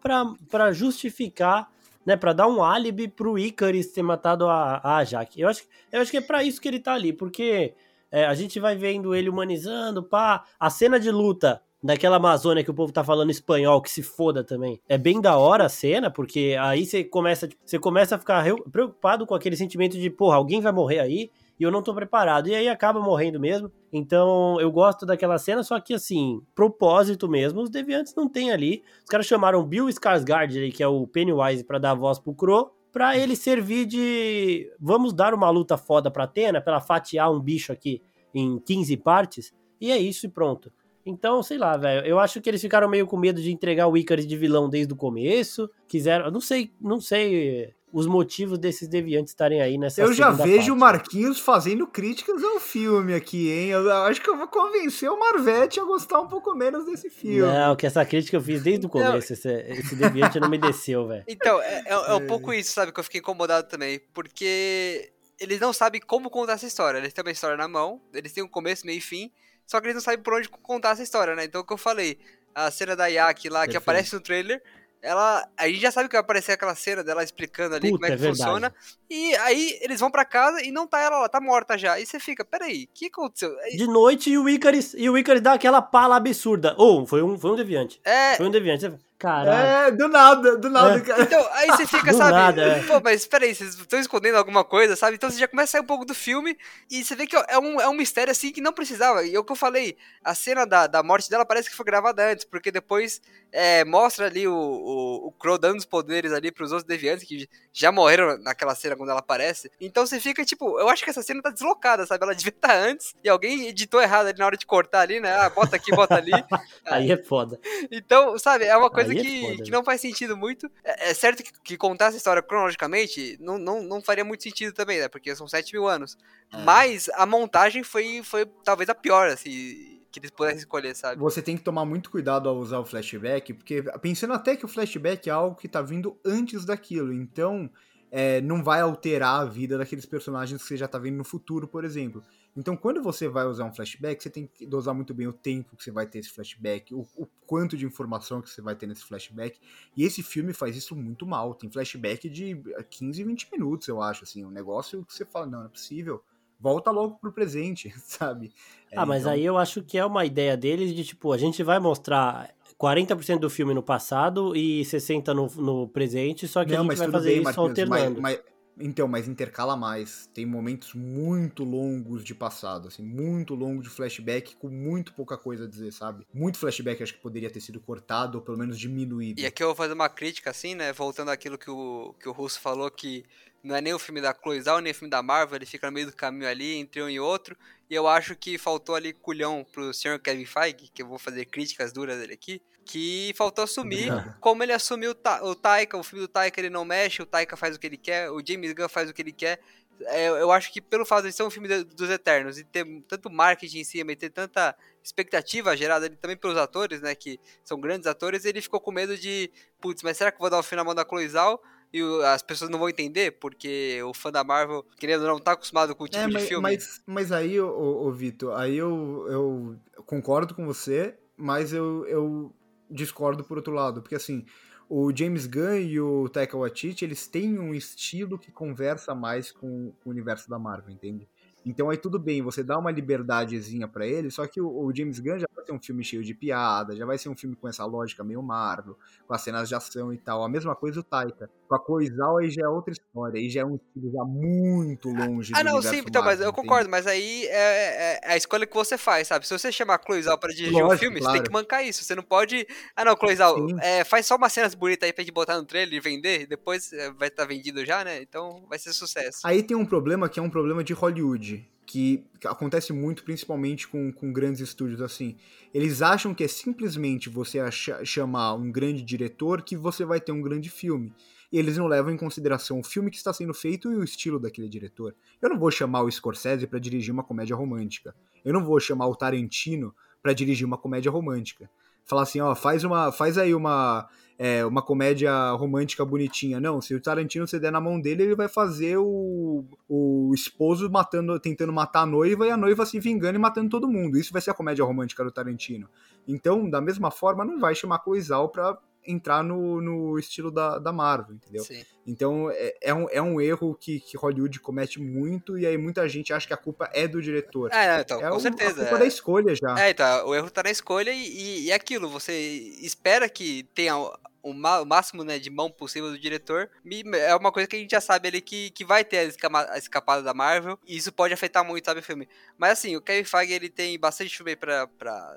S1: pra justificar, né? Pra dar um álibi pro Icarus ter matado a, a Jaque. Eu acho, eu acho que é pra isso que ele tá ali, porque é, a gente vai vendo ele humanizando, pá. A cena de luta daquela Amazônia que o povo tá falando espanhol, que se foda também. É bem da hora a cena, porque aí você começa, tipo, você começa a ficar re- preocupado com aquele sentimento de, porra, alguém vai morrer aí e eu não tô preparado. E aí acaba morrendo mesmo. Então eu gosto daquela cena, só que assim, propósito mesmo, os deviantes não tem ali. Os caras chamaram Bill Skarsgård, que é o Pennywise, pra dar voz pro Crow. Pra ele servir de. Vamos dar uma luta foda pra Atena, pra ela fatiar um bicho aqui em 15 partes, e é isso e pronto. Então, sei lá, velho. Eu acho que eles ficaram meio com medo de entregar o Icarus de vilão desde o começo. Quiseram. Não sei, não sei os motivos desses deviantes estarem aí nessa
S4: Eu já vejo o. Marquinhos fazendo críticas ao filme aqui, hein? Eu acho que eu vou convencer o Marvete a gostar um pouco menos desse filme.
S1: Não, que essa crítica eu fiz desde o começo. Esse, esse deviante não me desceu, velho.
S2: Então, é, é- é um pouco isso, sabe, que eu fiquei incomodado também. Porque eles não sabem como contar essa história. Eles têm uma história na mão, eles têm um começo, meio e fim, só que eles não sabem por onde contar essa história, né? Então, o que eu falei, a cena da Yaki lá, que
S1: Perfeito.
S2: aparece no trailer, ela. A gente já sabe que vai aparecer aquela cena dela explicando ali
S1: Puta,
S2: como é que
S1: é
S2: funciona. E aí eles vão pra casa e não tá ela lá, tá morta já. E você fica, peraí, o que aconteceu? Aí-
S1: De noite e o Icarus, e o Icarus dá aquela pala absurda. Ou, foi, um, foi um deviante.
S2: É,
S1: Foi um deviante. Caralho.
S4: É, do nada, do nada,
S1: É.
S4: cara.
S2: Então, aí você fica,
S1: Do
S2: sabe?
S1: nada, é.
S2: Pô, mas peraí, vocês estão escondendo alguma coisa, sabe? Então você já começa a sair um pouco do filme e você vê que é um, é um mistério assim que não precisava. E é o que eu falei, a cena da, da morte dela parece que foi gravada antes, porque depois é, mostra ali o, o, o Crow dando os poderes ali pros outros deviantes que já morreram naquela cena quando ela aparece. Então você fica tipo, eu acho que essa cena tá deslocada, sabe? Ela devia estar antes e alguém editou errado ali na hora de cortar ali, né? Ah, bota aqui, bota ali.
S1: Aí é foda.
S2: Então, sabe, é uma coisa
S1: é
S2: que,
S1: foda,
S2: que
S1: né?
S2: não faz sentido muito. É, é certo que, que contar essa história cronologicamente não, não, não faria muito sentido também, né? Porque são 7 mil anos.
S1: É.
S2: Mas a montagem foi, foi talvez a pior, assim, que eles pudessem escolher, sabe?
S4: Você tem que tomar muito cuidado ao usar o flashback, porque pensando até que o flashback é algo que tá vindo antes daquilo, então é, não vai alterar a vida daqueles personagens que você já tá vendo no futuro, por exemplo. Então, quando você vai usar um flashback, você tem que dosar muito bem o tempo que você vai ter esse flashback, o, o quanto de informação que você vai ter nesse flashback. E esse filme faz isso muito mal. Tem flashback de 15, 20 minutos, eu acho, assim, um negócio que você fala, não, não é possível. Volta logo pro presente, sabe? É,
S1: Ah, mas
S4: então-
S1: aí eu acho que é uma ideia deles de, tipo, a gente vai mostrar 40% do filme no passado e 60% no, no presente, só que a
S4: Não,
S1: gente
S4: mas
S1: vai fazer
S4: bem,
S1: isso
S4: Marquinhos,
S1: alternando.
S4: Mas, mas- então, mas intercala mais. Tem momentos muito longos de passado, assim, muito longos de flashback com muito pouca coisa a dizer, sabe? Muito flashback acho que poderia ter sido cortado ou pelo menos diminuído.
S2: E aqui eu vou fazer uma crítica, assim, né? Voltando àquilo que o, que o Russo falou, que não é nem o filme da Chloe Zhao, nem o filme da Marvel, ele fica no meio do caminho ali, entre um e outro. E eu acho que faltou ali culhão pro senhor Kevin Feige, que eu vou fazer críticas duras dele aqui, que faltou assumir como ele assumiu o, Ta o Taika, o filme do Taika ele não mexe, o Taika faz o que ele quer, o James Gunn faz o que ele quer. É, eu acho que pelo fato de ser um filme de- dos Eternos e ter tanto marketing em cima e ter tanta expectativa gerada ali também pelos atores, né, que são grandes atores, ele ficou com medo de, putz, mas será que eu vou dar o fim na mão da Chloe Zhao e as pessoas não vão entender? Porque o fã da Marvel, querendo ou não, tá acostumado com o tipo
S4: É,
S2: de
S4: mas,
S2: filme.
S4: mas, mas aí, ô, ô, ô, Vitor, aí eu, eu concordo com você, mas eu, eu discordo por outro lado, porque assim, o James Gunn e o Taika Waititi, eles têm um estilo que conversa mais com o universo da Marvel, entende? Então aí tudo bem, você dá uma liberdadezinha pra ele, só que o, o James Gunn já vai ser um filme cheio de piada, já vai ser um filme com essa lógica meio Marvel, com as cenas de ação e tal. A mesma coisa o Taika. Com a Coisal aí já é outra história, aí já é um estilo já muito longe
S2: Ah,
S4: do
S2: não,
S4: universo
S2: sim, então, mas eu
S4: entende?
S2: concordo, mas aí é, é a escolha que você faz, sabe? Se você chamar a Chloe Zhao pra dirigir um
S4: Lógico,
S2: filme, você
S4: claro.
S2: tem que mancar isso. Você não pode. Ah, não,
S4: Sim.
S2: é, faz só umas cenas bonitas aí pra gente botar no trailer e vender, e depois é, vai estar vendido já, né? Então vai ser sucesso.
S4: Aí tem um problema que é um problema de Hollywood, que acontece muito principalmente com, com grandes estúdios assim. Eles acham que é simplesmente você acha- chamar um grande diretor que você vai ter um grande filme. E eles não levam em consideração o filme que está sendo feito e o estilo daquele diretor. Eu não vou chamar o Scorsese para dirigir uma comédia romântica. Eu não vou chamar o Tarantino para dirigir uma comédia romântica. Falar assim, ó, faz uma, faz aí uma é, uma comédia romântica bonitinha. Não, se o Tarantino você der na mão dele, ele vai fazer o, o esposo matando, tentando matar a noiva e a noiva se vingando e matando todo mundo. Isso vai ser a comédia romântica do Tarantino. Então, da mesma forma, não vai chamar Coisal pra entrar no, no estilo da, da Marvel, entendeu?
S2: Sim.
S4: Então é, é, um, é um erro que, que Hollywood comete muito e aí muita gente acha que a culpa é do diretor.
S2: É, então,
S4: é
S2: com
S4: o-
S2: certeza.
S4: a culpa
S2: é.
S4: da escolha já.
S2: É, então, o erro tá na escolha e, e, e é aquilo, você espera que tenha o, o máximo né, de mão possível do diretor. É uma coisa que a gente já sabe ali que, que vai ter a, escapada da Marvel. E isso pode afetar muito, sabe, o filme. Mas assim, o Kevin Feige ele tem bastante filme pra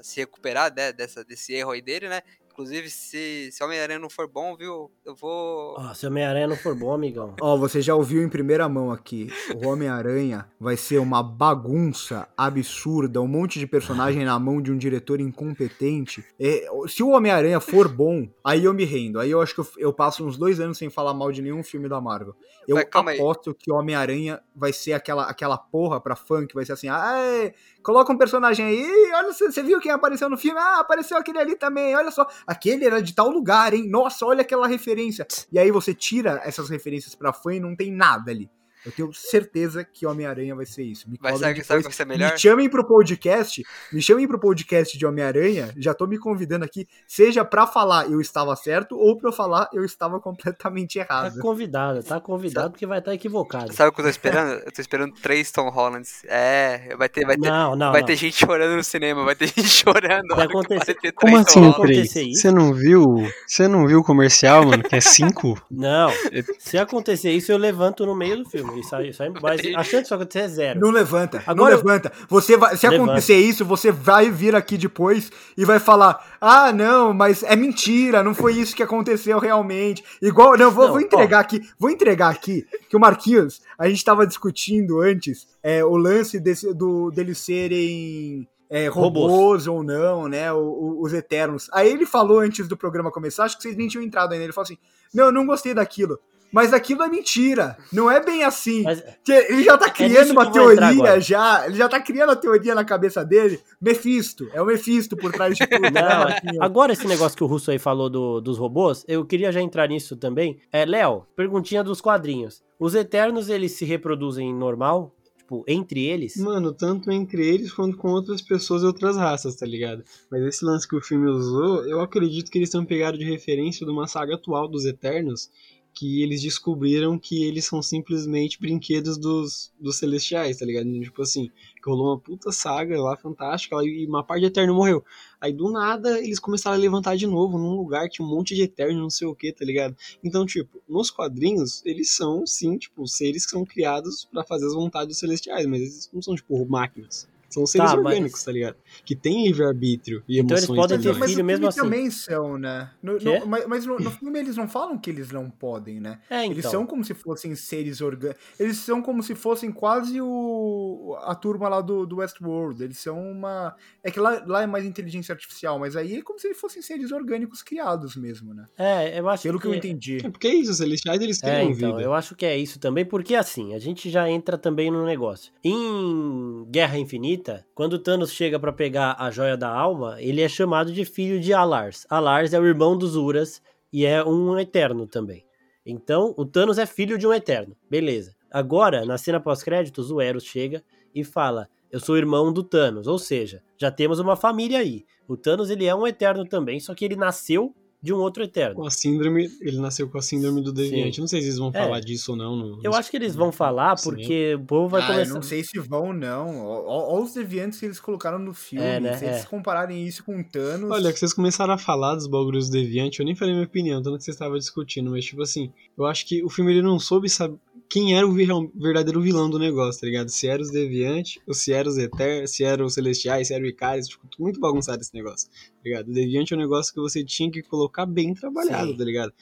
S2: se recuperar né, dessa, desse erro aí dele, né? Inclusive, se, se Homem-Aranha não for bom, viu, eu vou...
S1: Ó, se Homem-Aranha não for bom, amigão.
S4: Ó, você já ouviu em primeira mão aqui. O Homem-Aranha vai ser uma bagunça absurda, um monte de personagem na mão de um diretor incompetente. É, se o Homem-Aranha for bom, aí eu me rendo. Aí eu acho que eu, eu passo uns dois anos sem falar mal de nenhum filme da Marvel. Eu
S2: Mas calma aí.
S4: aposto que o Homem-Aranha vai ser aquela, aquela porra pra fã que vai ser assim, ah, coloca um personagem aí, olha, você você viu quem apareceu no filme? Ah, apareceu aquele ali também, olha só, aquele era de tal lugar, hein? Nossa, olha aquela referência. E aí você tira essas referências pra fã e não tem nada ali. Eu tenho certeza que Homem-Aranha vai ser isso. Me
S2: Vai, sabe, sabe o vai ser melhor?
S4: Me chamem pro podcast, me chamem pro podcast de Homem-Aranha, já tô me convidando aqui, seja pra falar eu estava certo ou pra eu falar eu estava completamente
S1: Tá
S4: errado.
S1: convidado, tá convidado porque vai estar equivocado.
S2: Sabe o que eu tô esperando? Eu tô esperando três Tom Hollands. É, vai ter, vai ter,
S1: Não, não,
S2: vai
S1: não.
S2: ter gente chorando no cinema, vai ter gente chorando.
S1: Vai acontecer-
S3: Como
S2: três
S3: assim
S2: Tom
S1: vai
S2: Hollands.
S3: três?
S1: acontecer isso?
S3: Você não viu? Você não viu o comercial, mano? Que é cinco?
S1: Não, se acontecer isso, eu levanto no meio do filme. Isso aí, isso aí, mas a chance disso acontecer é zero.
S4: Não levanta,
S1: Agora
S4: não levanta. Você vai, se
S1: Levanta.
S4: acontecer isso, você vai vir aqui depois e vai falar: "Ah, não, mas é mentira, não foi isso que aconteceu realmente". Igual, não, vou,
S1: Não,
S4: vou entregar aqui, vou entregar aqui que o Marquinhos, a gente tava discutindo antes é, o lance desse, do deles serem é, robôs,
S1: Robôs.
S4: ou não, né, o- o- os Eternos. Aí ele falou antes do programa começar, acho que vocês nem tinham entrado ainda, ele falou assim: "Não, eu não gostei daquilo". Mas aquilo é mentira. Não é bem assim.
S1: Mas
S4: Que Ele já tá
S1: É
S4: criando
S1: nisso
S4: uma teoria já. Ele já tá criando a teoria na cabeça dele. Mephisto. É o Mephisto por trás de tudo.
S1: Não, agora esse negócio que o Russo aí falou do- dos robôs, eu queria já entrar nisso também. É, Léo, perguntinha dos quadrinhos. Os Eternos, eles se reproduzem normal? Tipo, entre eles?
S3: Mano, tanto entre eles quanto com outras pessoas e outras raças, tá ligado? Mas esse lance que o filme usou, eu acredito que eles estão pegados de referência de uma saga atual dos Eternos, que eles descobriram que eles são simplesmente brinquedos dos, dos Celestiais, tá ligado? Tipo assim, rolou uma puta saga lá fantástica e uma parte de Eterno morreu. Aí do nada eles começaram a levantar de novo num lugar que um monte de Eterno, não sei o que, tá ligado? Então, tipo, nos quadrinhos, eles são, sim, tipo, seres que são criados pra fazer as vontades dos celestiais, mas eles não são, tipo, máquinas. São seres
S1: Tá, mas-
S3: orgânicos, tá ligado? Que têm livre-arbítrio e
S1: Então eles
S3: emoções.
S1: podem
S3: tá
S1: ter
S3: ligado?
S4: mas
S1: filho mesmo assim.
S4: também são, né? No- no- mas mas no, no filme eles não falam que eles não podem, né?
S1: É, então.
S4: Eles são como se fossem seres orgânicos. Eles são como se fossem quase o a turma lá do, do Westworld. Eles são uma. É que lá, lá é mais inteligência artificial, mas aí é como se eles fossem seres orgânicos criados mesmo, né?
S1: É, eu acho
S4: Pelo que eu
S1: que...
S4: entendi.
S3: É porque é isso, os celestiais eles
S1: É,
S3: criam
S1: então,
S3: vida.
S1: eu acho que é isso também, porque assim, a gente já entra também no negócio. Em Guerra Infinita, quando Thanos chega pra pegar a joia da alma, ele é chamado de filho de Alars. Alars é o irmão dos Uras e é um eterno também. Então, o Thanos é filho de um eterno. Beleza. Agora, na cena pós-créditos, o Eros chega e fala: "Eu sou irmão do Thanos", ou seja, já temos uma família aí. O Thanos ele é um eterno também, só que ele nasceu de um outro eterno.
S3: Com a síndrome, ele nasceu com a síndrome do deviante.
S1: Sim.
S3: Não sei se eles vão
S1: É.
S3: falar disso ou não. no-
S1: Eu acho que eles vão falar porque o povo vai
S4: ah,
S1: começar.
S4: eu não sei se vão, não. Olha os deviantes que eles colocaram no filme.
S1: É, né?
S4: Se eles
S1: É.
S4: compararem isso com Thanos.
S3: Olha, que vocês começaram a falar dos bagulhos deviantes, eu nem falei minha opinião, tanto que vocês estavam discutindo, mas tipo assim, eu acho que o filme ele não soube saber quem era o verdadeiro vilão do negócio, tá ligado? Se era os deviantes, ou se era os eternos, se era os celestiais, se era o Icaris, tipo, muito bagunçado esse negócio, tá ligado? O deviante é um negócio que você tinha que colocar bem trabalhado,
S1: Sim.
S3: tá ligado?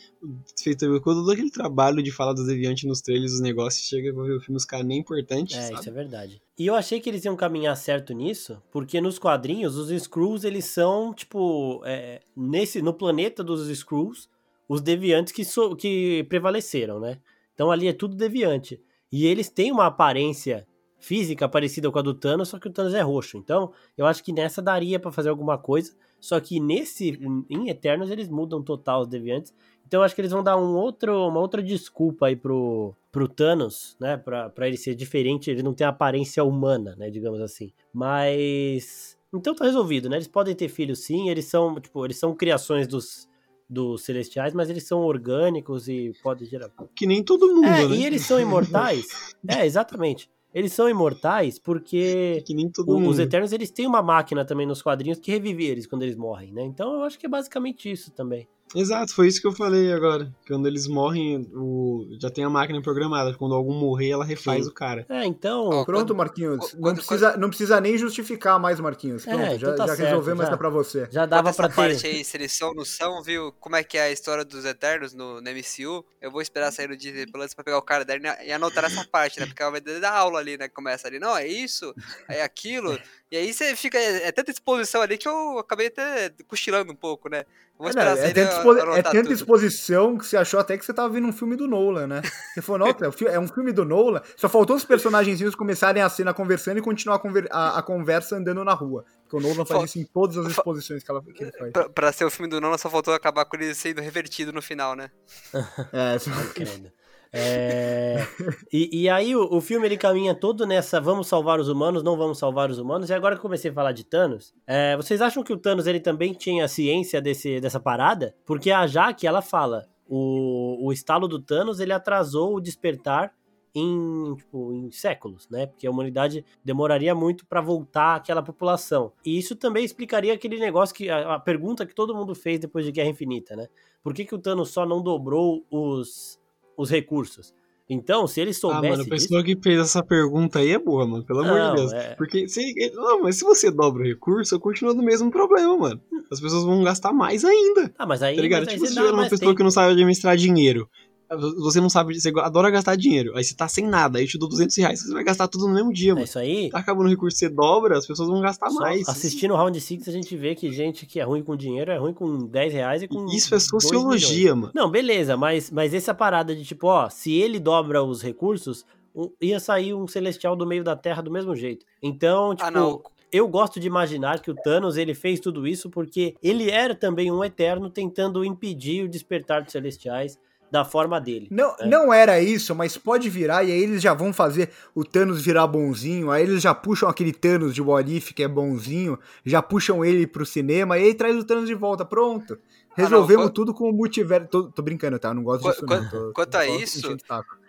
S3: Feito todo aquele trabalho de falar dos deviantes nos trailers, os negócios, chega pra ver o filme, os caras nem importantes,
S1: É,
S3: sabe?
S1: isso é verdade. E eu achei que eles iam caminhar certo nisso, porque nos quadrinhos, os Skrulls, eles são, tipo, é, nesse, no planeta dos Skrulls, os deviantes que, so- que prevaleceram, né? Então ali é tudo deviante. E eles têm uma aparência física parecida com a do Thanos, só que o Thanos é roxo. Então, eu acho que nessa daria pra fazer alguma coisa, só que nesse, em Eternos, eles mudam total os deviantes. Então, eu acho que eles vão dar um outro, uma outra desculpa aí pro, pro Thanos, né? Pra ele ser diferente, ele não tem aparência humana, né? Digamos assim. Mas. Então tá resolvido, né? Eles podem ter filhos sim, eles são, tipo, eles são criações dos, dos celestiais, mas eles são orgânicos e podem gerar.
S3: Que nem todo mundo,
S1: É,
S3: né?
S1: e eles são imortais. é, exatamente. Eles são imortais porque
S3: Que nem todo
S1: o-
S3: mundo.
S1: os Eternos eles têm uma máquina também nos quadrinhos que revive eles quando eles morrem, né? Então eu acho que é basicamente isso também.
S3: Exato, foi isso que eu falei agora. Quando eles morrem, o... já tem a máquina programada. Quando algum morrer, ela refaz
S1: Sim.
S3: o cara.
S1: É, então.
S2: Ó,
S4: Pronto,
S2: Quando-
S4: Marquinhos.
S2: quando-
S4: não, precisa, não precisa nem justificar mais, Marquinhos.
S1: É,
S4: Pronto,
S1: então
S4: já,
S1: tá
S4: já
S1: certo,
S4: resolvemos
S1: já.
S4: essa pra você.
S1: Já
S2: Quanto
S1: dava
S2: essa
S1: pra
S2: parte
S1: ter.
S2: aí, se eles são ou não são, viu? Como é que é a história dos Eternos no, no MCU? Eu vou esperar sair no Disney Plus pra pegar o caderno e anotar essa parte, né? Porque ela vai dar aula ali, né? Começa ali, não, é isso, é aquilo. E aí você fica. É, é tanta exposição ali que eu acabei até cochilando um pouco, né? Vou
S4: É,
S2: esperar
S4: é,
S2: sair
S4: tanta expo- é tanta
S2: tudo.
S4: exposição que você achou até que você tava vendo um filme do Nolan, né? Você falou, não, é um é um filme do Nolan. Só faltou os personagenzinhos começarem a cena conversando e continuar a, conver- a- a conversa andando na rua. Porque o Nolan faz isso em todas as exposições que, ela, que ele faz.
S2: Pra, pra ser o filme do Nolan, só faltou acabar com ele sendo revertido no final, né?
S4: É, só-.
S1: É, e, e aí o, o filme ele caminha todo nessa vamos salvar os humanos, não vamos salvar os humanos. E agora que eu comecei a falar de Thanos, é, vocês acham que o Thanos ele também tinha ciência desse, dessa parada? Porque a Jaque ela fala, o, o estalo do Thanos ele atrasou o despertar em, tipo, em séculos, né? Porque a humanidade demoraria muito pra voltar àquela população. E isso também explicaria aquele negócio que a, a pergunta que todo mundo fez depois de Guerra Infinita, né? Por que, que o Thanos só não dobrou os, os recursos? Então, se ele
S3: Ah,
S1: soubesse
S3: mano, a
S1: disso,
S3: pessoa que fez essa pergunta aí é boa, mano. Pelo amor
S1: Não,
S3: de Deus.
S1: é.
S3: Porque se. Não, mas se você dobra o recurso, continua do mesmo problema, mano. As pessoas vão gastar mais ainda.
S1: Ah, mas aí,
S3: Tá ligado?
S1: mas aí
S3: Tipo,
S1: você
S3: se tiver uma pessoa
S1: tempo.
S3: que não sabe administrar dinheiro. Você não sabe, você adora gastar dinheiro. Aí você tá sem nada, aí te dou 200 reais. Você vai gastar tudo no mesmo dia,
S1: É
S3: mano.
S1: isso aí.
S3: Tá acabando o recurso, você dobra, as pessoas vão gastar
S1: Só
S3: mais.
S1: assistindo o Round 6, a gente vê que gente que é ruim com dinheiro é ruim com 10 reais e com.
S3: Isso é
S1: 2 milhões.
S3: sociologia, mano.
S1: Não, beleza, mas, mas essa parada de tipo, ó, se ele dobra os recursos, um- ia sair um celestial do meio da Terra do mesmo jeito. Então, tipo,
S2: Ah, não.
S1: eu gosto de imaginar que o Thanos ele fez tudo isso porque ele era também um eterno tentando impedir o despertar dos celestiais da forma dele.
S4: Não,
S1: É.
S4: não era isso, mas pode virar e aí eles já vão fazer o Thanos virar bonzinho. Aí eles já puxam aquele Thanos de What If, que é bonzinho, já puxam ele pro cinema e aí traz o Thanos de volta. Pronto.
S2: Ah, não,
S4: Resolvemos tudo com o multiverso. Tô, tô brincando, tá? Eu não gosto disso,
S2: qua-
S4: não. Tô-
S2: quanto
S4: tô
S2: a isso.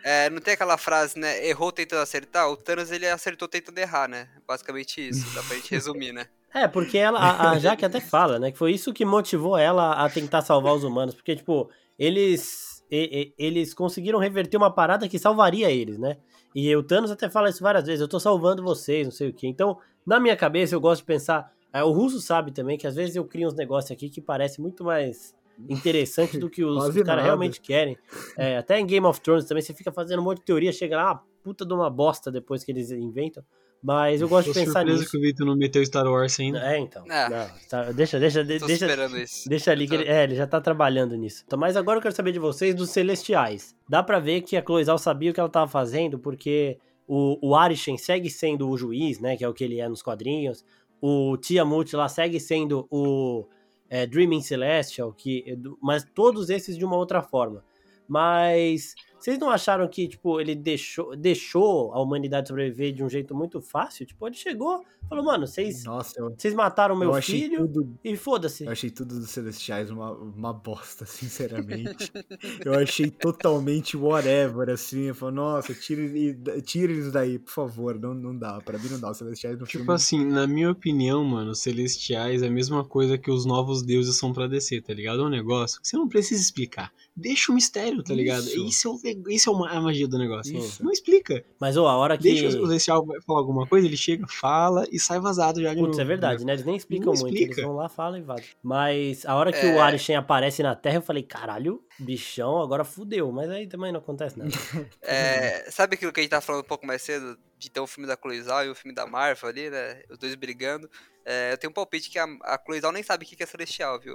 S2: É, não tem aquela frase, né? Errou tentando acertar? O Thanos ele acertou tentando errar, né? Basicamente isso, dá pra gente resumir, né?
S1: É, porque ela, a, a Jaque até fala, né, que foi isso que motivou ela a tentar salvar os humanos, porque, tipo, eles, e- e- eles conseguiram reverter uma parada que salvaria eles, né? E o Thanos até fala isso várias vezes, eu tô salvando vocês, não sei o quê. Então, na minha cabeça, eu gosto de pensar, é, o Russo sabe também que às vezes eu crio uns negócios aqui que parece muito mais interessante do que os, caras realmente querem. É, até em Game of Thrones também, você fica fazendo um monte de teoria, chega lá, puta de uma bosta depois que eles inventam. Mas eu gosto
S3: Tô
S1: de pensar
S3: surpreso
S1: nisso.
S3: que o Vitor não meteu Star Wars ainda.
S1: É, então.
S2: É.
S1: Não, tá, deixa, deixa, de-
S2: Tô
S1: deixa,
S2: esperando isso.
S1: deixa ali que ele, é, ele já tá trabalhando nisso. Então, mas agora eu quero saber de vocês dos Celestiais. Dá pra ver que a Cloizal sabia o que ela tava fazendo, porque o, o Arishem segue sendo o juiz, né, que é o que ele é nos quadrinhos. O Tiamut lá segue sendo o é, Dreaming Celestial, que, mas todos esses de uma outra forma. Mas vocês não acharam que, tipo, ele deixou, deixou a humanidade sobreviver de um jeito muito fácil? Tipo, ele chegou, falou, mano, vocês
S4: Nossa, eu,
S1: vocês mataram meu filho
S4: tudo.
S1: e foda-se.
S4: Eu achei tudo dos Celestiais uma, uma bosta, sinceramente. eu achei totalmente whatever, assim. Eu falei, nossa, tira, tira eles daí, por favor. Não, não dá. Pra mim não dá. Os Celestiais no
S3: Tipo
S4: filme.
S3: assim, na minha opinião, mano, os celestiais é a mesma coisa que os novos deuses são pra descer, tá ligado? É um negócio que você não precisa explicar. Deixa o mistério, tá ligado?
S4: Isso.
S3: Isso, é, o isso é uma- a magia do negócio.
S4: Isso.
S3: Não explica.
S1: Mas, ô, a hora que.
S3: Deixa o celestial falar alguma coisa, ele chega, fala e sai vazado já de
S1: Putz,
S3: novo.
S1: é verdade, né? Eles nem explicam
S3: Não
S1: muito.
S3: explica.
S1: Eles vão lá, falam e vazam. Mas a hora que
S2: É.
S1: o Arishem aparece na Terra, eu falei, caralho, bichão, agora fudeu. Mas aí também não acontece nada.
S2: É, sabe aquilo que a gente tava falando um pouco mais cedo? De ter o filme da Cloizal e o filme da Marvel ali, né? Os dois brigando. É, eu tenho um palpite que a, a Cloizal nem sabe o que que é celestial, viu?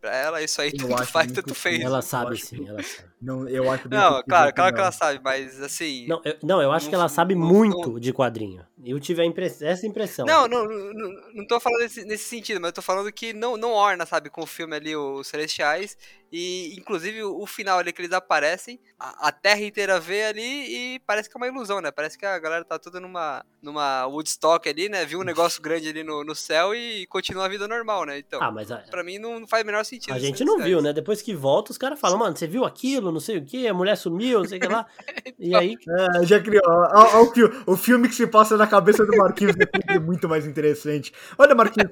S2: Pra ela, isso aí
S4: Eu
S2: tanto faz, tanto fez.
S1: ela sabe
S4: acho
S1: sim, ela sabe.
S4: Não, eu acho
S2: Não, claro, claro que ela sabe, mas assim.
S1: Não eu, não, eu acho
S2: Não-
S1: que ela sabe
S2: não-
S1: muito de quadrinho. Eu tive impress- essa impressão.
S2: Não, não, não, não, não tô falando nesse, nesse sentido, mas eu tô falando que não, não orna, sabe, com o filme ali, os Celestiais, e inclusive o, final ali que eles aparecem, a, a Terra inteira vê ali e parece que é uma ilusão, né? Parece que a galera tá toda numa, numa Woodstock ali, né? Viu um negócio grande ali no, no céu e continua a vida normal, né? Então,
S1: Ah, mas a,
S2: pra mim não, não faz o menor sentido.
S1: a gente não viu, né? Depois que volta, os caras falam, mano, você viu aquilo, não sei o que, a mulher sumiu, não sei o que lá. E aí,
S4: É, já criou. Ó, ó, o, o filme que se passa na cabeça do Marquinhos é muito mais interessante. Olha, Marquinhos,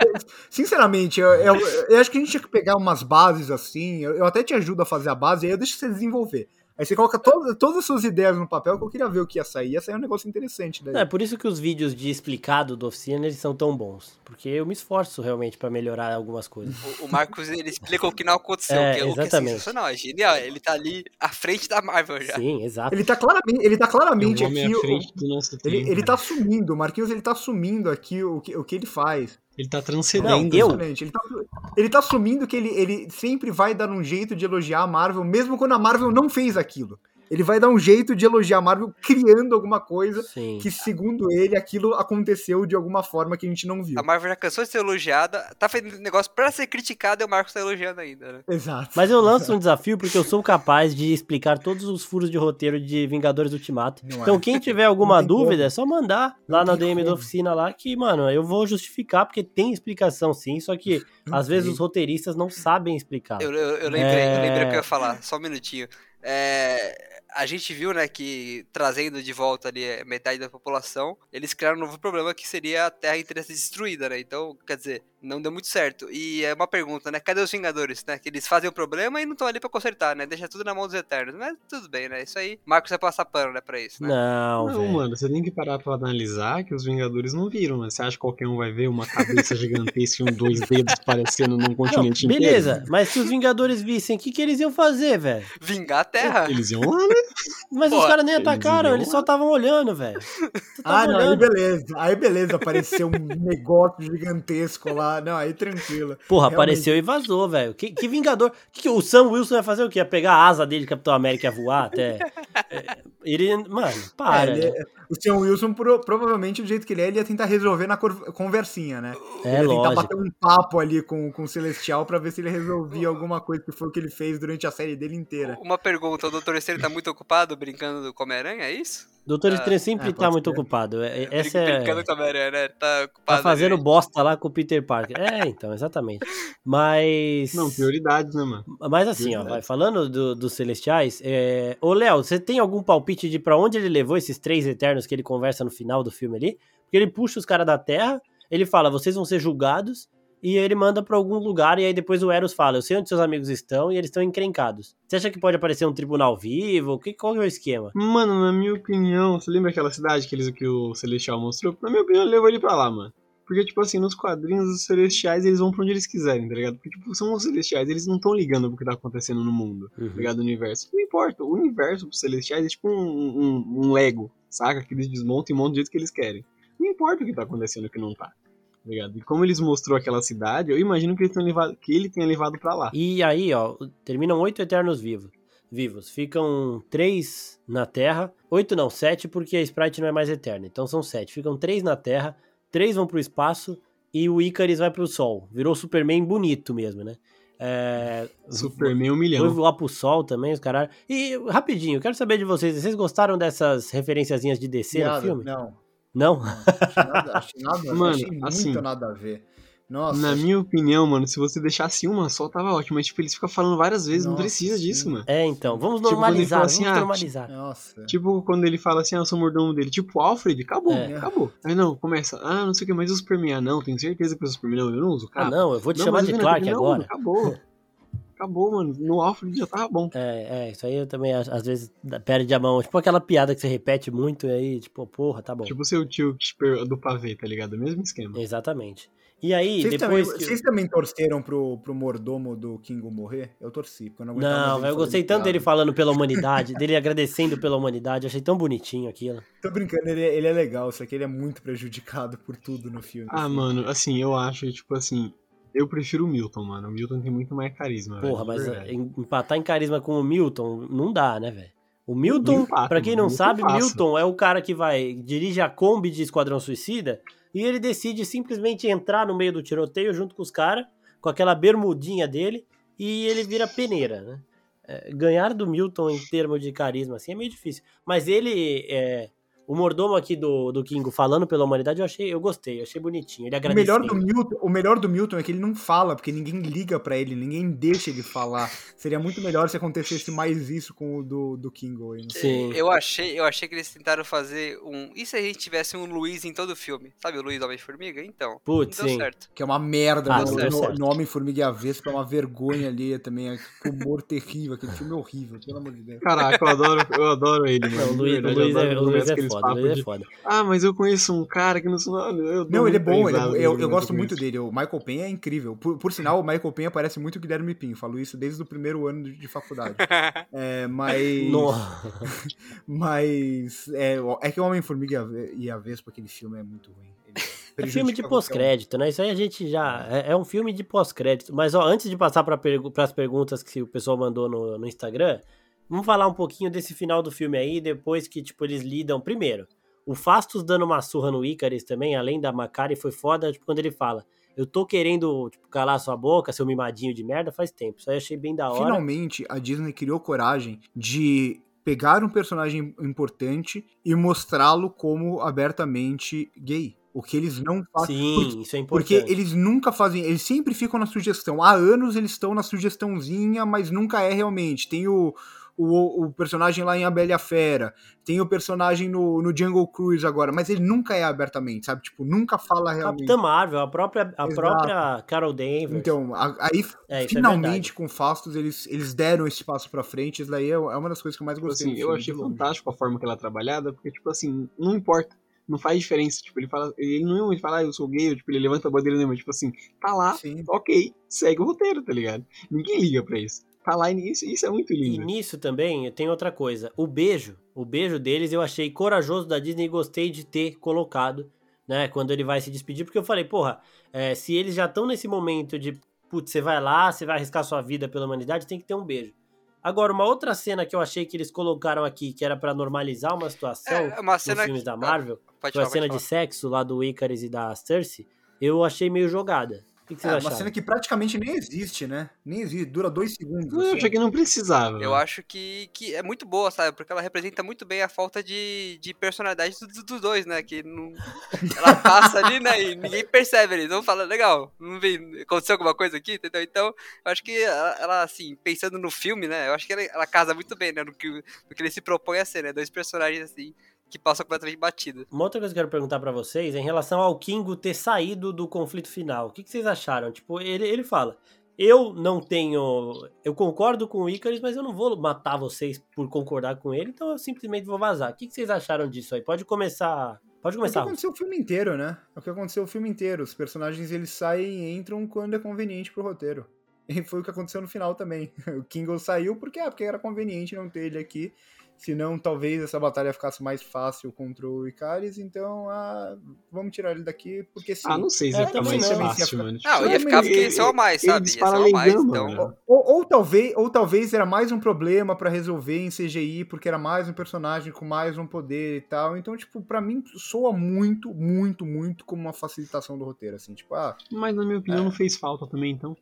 S4: sinceramente, eu, eu- eu acho que a gente tinha que pegar umas bases assim. Eu, eu até te ajudo a fazer a base, aí eu deixo você desenvolver. Aí você coloca todas, todas as suas ideias no papel que eu queria ver o que ia sair. Ia sair um negócio interessante daí.
S1: É por isso que os vídeos de explicado do oficina eles são tão bons. Porque eu me esforço realmente pra melhorar algumas coisas.
S2: O, o Marcos, ele explica o que não aconteceu,
S1: É,
S2: que, o que é
S1: exatamente.
S2: sensacional, é genial. Ele tá ali à frente da Marvel já.
S1: Sim, exato.
S4: Ele tá claramente, ele tá claramente
S3: É
S4: aqui. o-
S3: frente do nosso
S4: Ele, ele tá assumindo, o Marquinhos ele tá assumindo aqui o que, o que ele faz.
S3: Ele tá
S1: Não,
S3: transcendendo.
S1: eu-
S4: Exatamente. Ele tá, ele tá assumindo que ele, ele sempre vai dar um jeito de elogiar a Marvel, mesmo quando a Marvel não fez aquilo. Ele vai dar um jeito de elogiar a Marvel criando alguma coisa
S1: Sim.
S4: que, segundo ele, aquilo aconteceu de alguma forma que a gente não viu.
S2: A Marvel já cansou de ser elogiada, tá fazendo negócio pra ser criticada e o Marcos tá elogiando ainda, né?
S4: Exato.
S1: Mas eu lanço um desafio porque eu sou capaz de explicar todos os furos de roteiro de Vingadores Ultimato.
S4: Não é.
S1: Então, quem tiver alguma dúvida,
S4: como.
S1: é só mandar lá
S4: Não
S1: na DM da
S4: como.
S1: oficina lá que, mano, eu vou justificar porque tem explicação sim, só que
S4: Não
S1: às vezes os roteiristas não sabem explicar.
S2: Eu, eu, eu lembrei, eu lembrei o que eu
S1: É.
S2: ia falar, só um minutinho. É, a gente viu, né, que trazendo de volta ali eh, metade da população, eles criaram um novo problema que seria a Terra inteira ser destruída, né? Então, quer dizer, não deu muito certo. E é uma pergunta, né? Cadê os Vingadores, né? Que eles fazem o problema e não estão ali pra consertar, né? Deixa tudo na mão dos Eternos. Mas tudo bem, né? Isso aí, Marcos vai passar pano, né, pra isso, né?
S1: Não,
S3: Não, mano, você tem que parar pra analisar que os Vingadores não viram, mano. Você acha que qualquer um vai ver uma cabeça gigantesca e um dois dedos parecendo num
S1: Não,
S3: continente inteiro?
S1: beleza, mas se os Vingadores vissem, o que, que eles iam fazer, velho?
S2: Vingar a Terra.
S3: Eles iam lá, né?
S1: Mas
S2: Pô,
S1: os caras nem atacaram, eles só estavam olhando, velho.
S4: Ah, não, aí
S1: olhando.
S4: beleza. Aí beleza, apareceu um negócio gigantesco lá. Não, aí tranquilo.
S1: Porra,
S4: Realmente.
S1: apareceu e vazou, velho. Que, que Vingador. Que, que o Sam Wilson ia fazer o quê? Ia pegar a asa dele, Capitão América, ia voar até. É, ele. Mano, para.
S4: É, ele-
S1: né?
S4: o Sam Wilson, pro- provavelmente, do jeito que ele é, ele ia tentar resolver na conversinha, né?
S1: É,
S4: ele ia tentar
S1: lógico.
S4: bater um papo ali com, com o Celestial pra ver se ele resolvia alguma coisa que foi o que ele fez durante a série dele inteira.
S2: Uma pergunta, o Doutor Estranho tá muito ocupado brincando com o Homem-Aranha, é isso?
S1: Doutor
S2: Ah,
S1: Estranho sempre
S4: é,
S1: tá muito
S4: ser.
S1: ocupado. É- é- Essa é.
S2: Brincando com né? Tá ocupado.
S1: Tá fazendo
S2: ali.
S1: bosta lá com o Peter Parker. É, então, exatamente. Mas.
S3: Não, prioridades, né, mano?
S1: Mas assim, ó, vai, falando do- dos Celestiais, é... ô Léo, você tem algum palpite de pra onde ele levou esses três Eternos que ele conversa no final do filme ali? Porque ele puxa os caras da Terra, ele fala, vocês vão ser julgados, e ele manda pra algum lugar, e aí depois o Eros fala, eu sei onde seus amigos estão, e eles estão encrencados. Você acha que pode aparecer um tribunal vivo? Que, qual é o esquema?
S3: Mano, na minha opinião, você lembra aquela cidade que, eles, que o Celestial mostrou? Na minha opinião, ele levou ele pra lá, mano. Porque, tipo assim, nos quadrinhos, os Celestiais, eles vão pra onde eles quiserem, tá ligado? Porque, tipo, são os Celestiais, eles não estão ligando pro que tá acontecendo no mundo, tá ligado? No universo. Não importa, o universo pros Celestiais é tipo um, um, um Lego, saca? Que eles desmontam e montam do jeito que eles querem. Não importa o que tá acontecendo e o que não tá, tá ligado? E como eles mostrou aquela cidade, eu imagino que, eles tenham levado, que ele tenha levado pra lá.
S1: E aí, ó, terminam oito Eternos vivos. Vivos. Ficam três na Terra. Oito não, sete, porque a Sprite não é mais eterna. Então são sete. Ficam três na Terra, três vão pro espaço e o Icaris vai pro Sol. Virou Superman bonito mesmo, né? É...
S3: Superman um
S1: Foi voar pro Sol também, os caras. E rapidinho, eu quero saber de vocês. Vocês gostaram dessas referenciazinhas de DC no
S4: Nada,
S1: filme?
S4: Não,
S1: Não?
S4: achei nada, achei nada,
S3: Mano,
S4: achei muito
S3: assim,
S4: nada a ver. Nossa,
S3: Na minha opinião, mano, se você deixasse uma só, tava ótimo. Mas, tipo, eles ficam falando várias vezes, não
S4: Nossa,
S3: precisa disso,
S4: sim.
S3: mano.
S1: É, então. Vamos
S3: Tipo,
S1: normalizar.
S3: fala assim,
S1: vamos
S3: ah,
S1: normalizar.
S4: nossa.
S3: Tipo, quando ele fala assim, ah, eu sou o mordomo dele. Tipo, Alfred, acabou,
S1: É.
S3: acabou. Aí não, começa, ah, não sei o que, mas o Superman, ah, não, tenho certeza que o Superman, não, eu não uso
S1: Ah,
S3: capa.
S1: não, eu vou te
S3: Não,
S1: chamar de
S3: não
S1: Clark agora.
S3: Não, acabou. Acabou, mano. No Alfred já tava bom.
S1: É, é, isso aí eu também às vezes perde a mão. Tipo aquela piada que você repete muito e aí, tipo, porra, tá bom.
S3: Tipo o seu tio per- do pavê, tá ligado? O mesmo esquema.
S1: Exatamente. E aí,
S4: Vocês também,
S1: depois que.
S4: vocês também torceram pro, pro mordomo do Kingo morrer? Eu torci, porque eu não aguentava
S1: Não, eu
S4: falando
S1: gostei tanto dele falando pela humanidade, dele agradecendo pela humanidade, achei tão bonitinho aquilo.
S4: Tô brincando, ele, é- ele é legal, só que ele é muito prejudicado por tudo no filme.
S3: Ah,
S4: assim.
S3: mano, assim, eu acho, tipo assim, eu prefiro o Milton, mano. O Milton tem muito mais carisma.
S1: Porra,
S3: de
S1: mas empatar em carisma com o Milton não dá, né, velho? O Milton,
S3: empata,
S1: pra quem não
S3: Milton
S1: sabe,
S3: passa.
S1: Milton é o cara que vai dirige a Kombi de Esquadrão Suicida e ele decide simplesmente entrar no meio do tiroteio junto com os caras, com aquela bermudinha dele, e ele vira peneira, né? É, ganhar do Milton em termos de carisma assim é meio difícil. Mas ele é, O mordomo aqui do, do Kingo falando pela humanidade, eu achei, eu gostei, eu achei bonitinho. Ele
S4: O
S1: agradeceu.
S4: melhor, do Milton, o melhor do Milton é que ele não fala, porque ninguém liga pra ele, ninguém deixa ele falar. Seria muito melhor se acontecesse mais isso com o do, do Kingo aí. né?
S1: Sim.
S2: Eu achei, eu achei que eles tentaram fazer um. E se a gente tivesse um Luiz em todo o filme? Sabe o Luiz Homem-Formiga? Então.
S1: Putz, sim.
S2: certo.
S4: Que é uma merda,
S1: Ah,
S4: né? no, no, Homem-Formiga e a Vespa é uma vergonha ali também. é que humor terrível, aquele filme é horrível, pelo amor de Deus.
S3: Caraca, eu adoro, eu adoro ele, mano.
S1: O Luiz, o Luiz, é, o Luiz é
S3: aqueles
S1: foda, o Luiz é foda.
S3: Ah, mas eu conheço um cara que não sou. Eu
S4: Não, ele é bom, ele é eu,
S3: dele
S4: eu gosto muito dele. O Michael Penha é incrível. Por, por sinal, o Michael Penha parece muito Guilherme Pinho. Falo isso desde o primeiro ano de, de faculdade. É, mas.
S1: Nossa.
S4: Mas. É, é que o Homem-Formiga e a Ve- a Vespa, aquele filme é muito ruim. Ele
S1: É filme de pós-crédito, né? Isso aí a gente já. É, é um filme de pós-crédito. Mas, ó, antes de passar para as perguntas que o pessoal mandou no, no Instagram, vamos falar um pouquinho desse final do filme aí, depois que, tipo, eles lidam. Primeiro, o Fastos dando uma surra no Icaris também, além da Macari, foi foda, tipo, quando ele fala. Eu tô querendo, tipo, calar sua boca, seu mimadinho de merda, faz tempo. Isso aí eu achei bem da hora.
S4: Finalmente, a Disney criou coragem de pegar um personagem importante e mostrá-lo como abertamente gay. O que eles não fazem.
S1: Sim,
S4: porque-
S1: isso é
S4: Porque
S1: importante.
S4: eles nunca fazem, eles sempre ficam na sugestão. Há anos eles estão na sugestãozinha, mas nunca é realmente. Tem o, o, o personagem lá em A Bela e a Fera, tem o personagem no, no Jungle Cruise agora, mas ele nunca é abertamente, sabe? Tipo, nunca fala realmente.
S1: Capitã Marvel, a própria, a
S4: Exato.
S1: própria Carol Danvers.
S4: Então, a- aí
S1: É, é
S4: finalmente
S1: verdade.
S4: com Fastos eles, eles deram esse passo pra frente. Isso daí é é uma das coisas que eu mais
S3: Tipo
S4: gostei.
S3: assim, eu achei fantástico a forma que ela é trabalhada, porque, tipo assim, não importa. Não faz diferença. Tipo, ele fala. Ele não ele fala, ah, eu sou gay, tipo, ele levanta a bandeira nenhuma. Tipo assim, tá lá,
S4: Sim.
S3: ok, segue o roteiro, tá ligado? Ninguém liga pra isso. Lá e isso, é muito
S1: E
S3: lindo.
S1: nisso também tem outra coisa. O beijo, o beijo deles eu achei corajoso da Disney e gostei de ter colocado, né? Quando ele vai se despedir, porque eu falei, porra, é, se eles já estão nesse momento de, putz, você vai lá, você vai arriscar sua vida pela humanidade, tem que ter um beijo. Agora, uma outra cena que eu achei que eles colocaram aqui, que era pra normalizar uma situação
S2: É, uma
S1: nos
S2: cena
S1: filmes
S2: que-
S1: da Marvel,
S2: Pode
S1: foi a
S2: falar,
S1: cena
S2: pode
S1: de sexo lá do Icarus e da Cersei, eu achei meio jogada. O que, que
S4: É,
S1: vocês
S4: uma
S1: acharam?
S4: cena que praticamente nem existe, né? Nem existe, dura dois segundos.
S3: Eu
S4: assim.
S3: achei que não precisava.
S2: Eu acho que, que é muito boa, sabe? Porque ela representa muito bem a falta de, de personalidade dos, dos dois, né? Que não, ela passa ali, né? E ninguém percebe ali. Então fala, legal, não vi, aconteceu alguma coisa aqui, entendeu? Então, eu acho que ela, ela, assim, pensando no filme, né? Eu acho que ela, ela casa muito bem, né? No que, no que ele se propõe a ser, né? Dois personagens, assim, que passam completamente batido.
S1: Uma outra coisa que eu quero perguntar pra vocês é em relação ao Kingo ter saído do conflito final. O que, que vocês acharam? Tipo, ele, ele fala: Eu não tenho. Eu concordo com o Icarus, mas eu não vou matar vocês por concordar com ele, então eu simplesmente vou vazar. O que, que vocês acharam disso aí? Pode começar. Pode
S4: É o que
S1: começar.
S4: Aconteceu o filme inteiro, né? É o que aconteceu o filme inteiro. Os personagens eles saem e entram quando é conveniente pro roteiro. E foi o que aconteceu no final também. O Kingo saiu porque, ah, porque era conveniente não ter ele aqui. Senão, talvez essa batalha ficasse mais fácil contra o Icaris. Então, ah, vamos tirar ele daqui, porque sim.
S3: Ah, não sei se
S1: É,
S3: ia ficar
S1: também
S3: mais
S1: não.
S3: fácil, mano.
S2: Não,
S4: Não,
S2: ia ficar porque
S3: ele-
S2: ia ser o mais, sabe? Ia ser o mais, então...
S3: mano.
S4: Ou, ou talvez, ou talvez era mais um problema pra resolver em CGI, porque era mais um personagem com mais um poder e tal. Então, tipo, pra mim soa muito, muito, muito como uma facilitação do roteiro, assim, tipo, ah,
S3: Mas na minha opinião não fez falta também, então.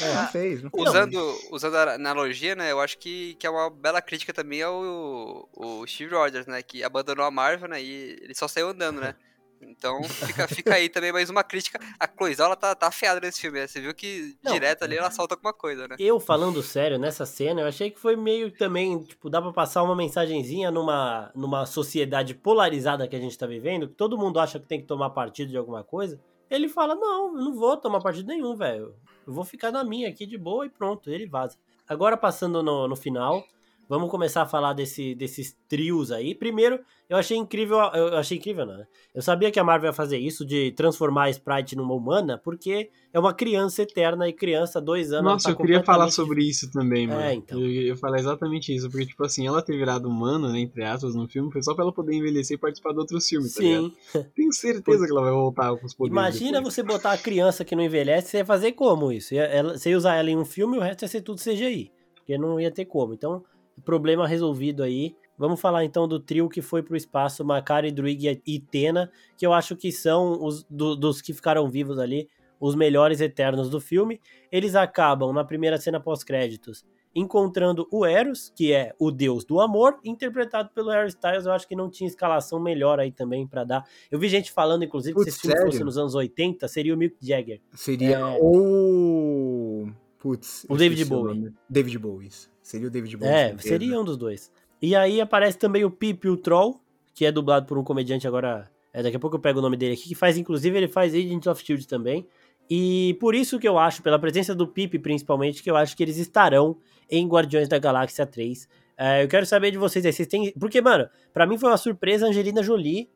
S4: É, não fez, não fez.
S2: Usando, usando a analogia, né, eu acho que, que é uma bela crítica também ao o Steve Rogers, né, que abandonou a Marvel, né, e ele só saiu andando, né. Então fica, fica aí também mais uma crítica. A Chloe Zhao, ela tá, tá afiada nesse filme, né? Você viu que
S1: Não.
S2: direto ali ela solta alguma coisa, né?
S1: Eu, falando sério, nessa cena, eu achei que foi meio também, tipo, dá pra passar uma mensagenzinha numa, numa sociedade polarizada que a gente tá vivendo, que todo mundo acha que tem que tomar partido de alguma coisa. Ele fala, não, eu não vou tomar partido nenhum, velho. Eu vou ficar na minha aqui de boa e pronto, ele vaza. Agora, passando no, no final, vamos começar a falar desse, desses trios aí. Primeiro, eu achei incrível, eu achei incrível, não, né? Eu sabia que a Marvel ia fazer isso, de transformar a Sprite numa humana, porque é uma criança eterna e criança, dois anos.
S3: Nossa,
S1: ela
S3: eu
S1: tá
S3: queria falar sobre isso também, mano.
S1: É, então.
S3: Eu ia falar exatamente isso, porque, tipo assim, ela ter virado humana, né, entre aspas, no filme, foi só pra ela poder envelhecer e participar de outros filmes, tá ligado?
S1: Sim.
S3: Tenho certeza que ela vai voltar com os poderes.
S1: Imagina
S3: depois.
S1: você botar a criança que não envelhece, você ia fazer como isso? Ia- ela- Você ia usar ela em um filme e o resto ia ser tudo CGI. Porque não ia ter como. Então, problema resolvido aí. Vamos falar então do trio que foi pro espaço, Makari, Druig e Tena, que eu acho que são os do- dos que ficaram vivos ali, os melhores eternos do filme. Eles acabam na primeira cena pós-créditos encontrando o Eros, que é o deus do amor, interpretado pelo Harry Styles. Eu acho que não tinha escalação melhor aí também para dar. Eu vi gente falando, inclusive,
S4: Putz,
S1: que se esse filme
S4: sério?
S1: fosse nos anos 80, seria o Mick Jagger.
S4: Seria
S1: É.
S4: ou. Putz.
S1: O David
S4: o
S1: Bowie.
S4: nome. David Bowie. Seria o David Bowie.
S1: É, seria um dos dois. E aí aparece também o Pip e o Troll, que é dublado por um comediante agora. é, daqui a pouco eu pego o nome dele aqui, que faz, inclusive, ele faz Agents of Shield também. E por isso que eu acho, pela presença do Pip principalmente, que eu acho que eles estarão em Guardiões da Galáxia 3. É, eu quero saber de vocês aí, vocês têm. Porque, mano, pra mim foi uma surpresa a Angelina Jolie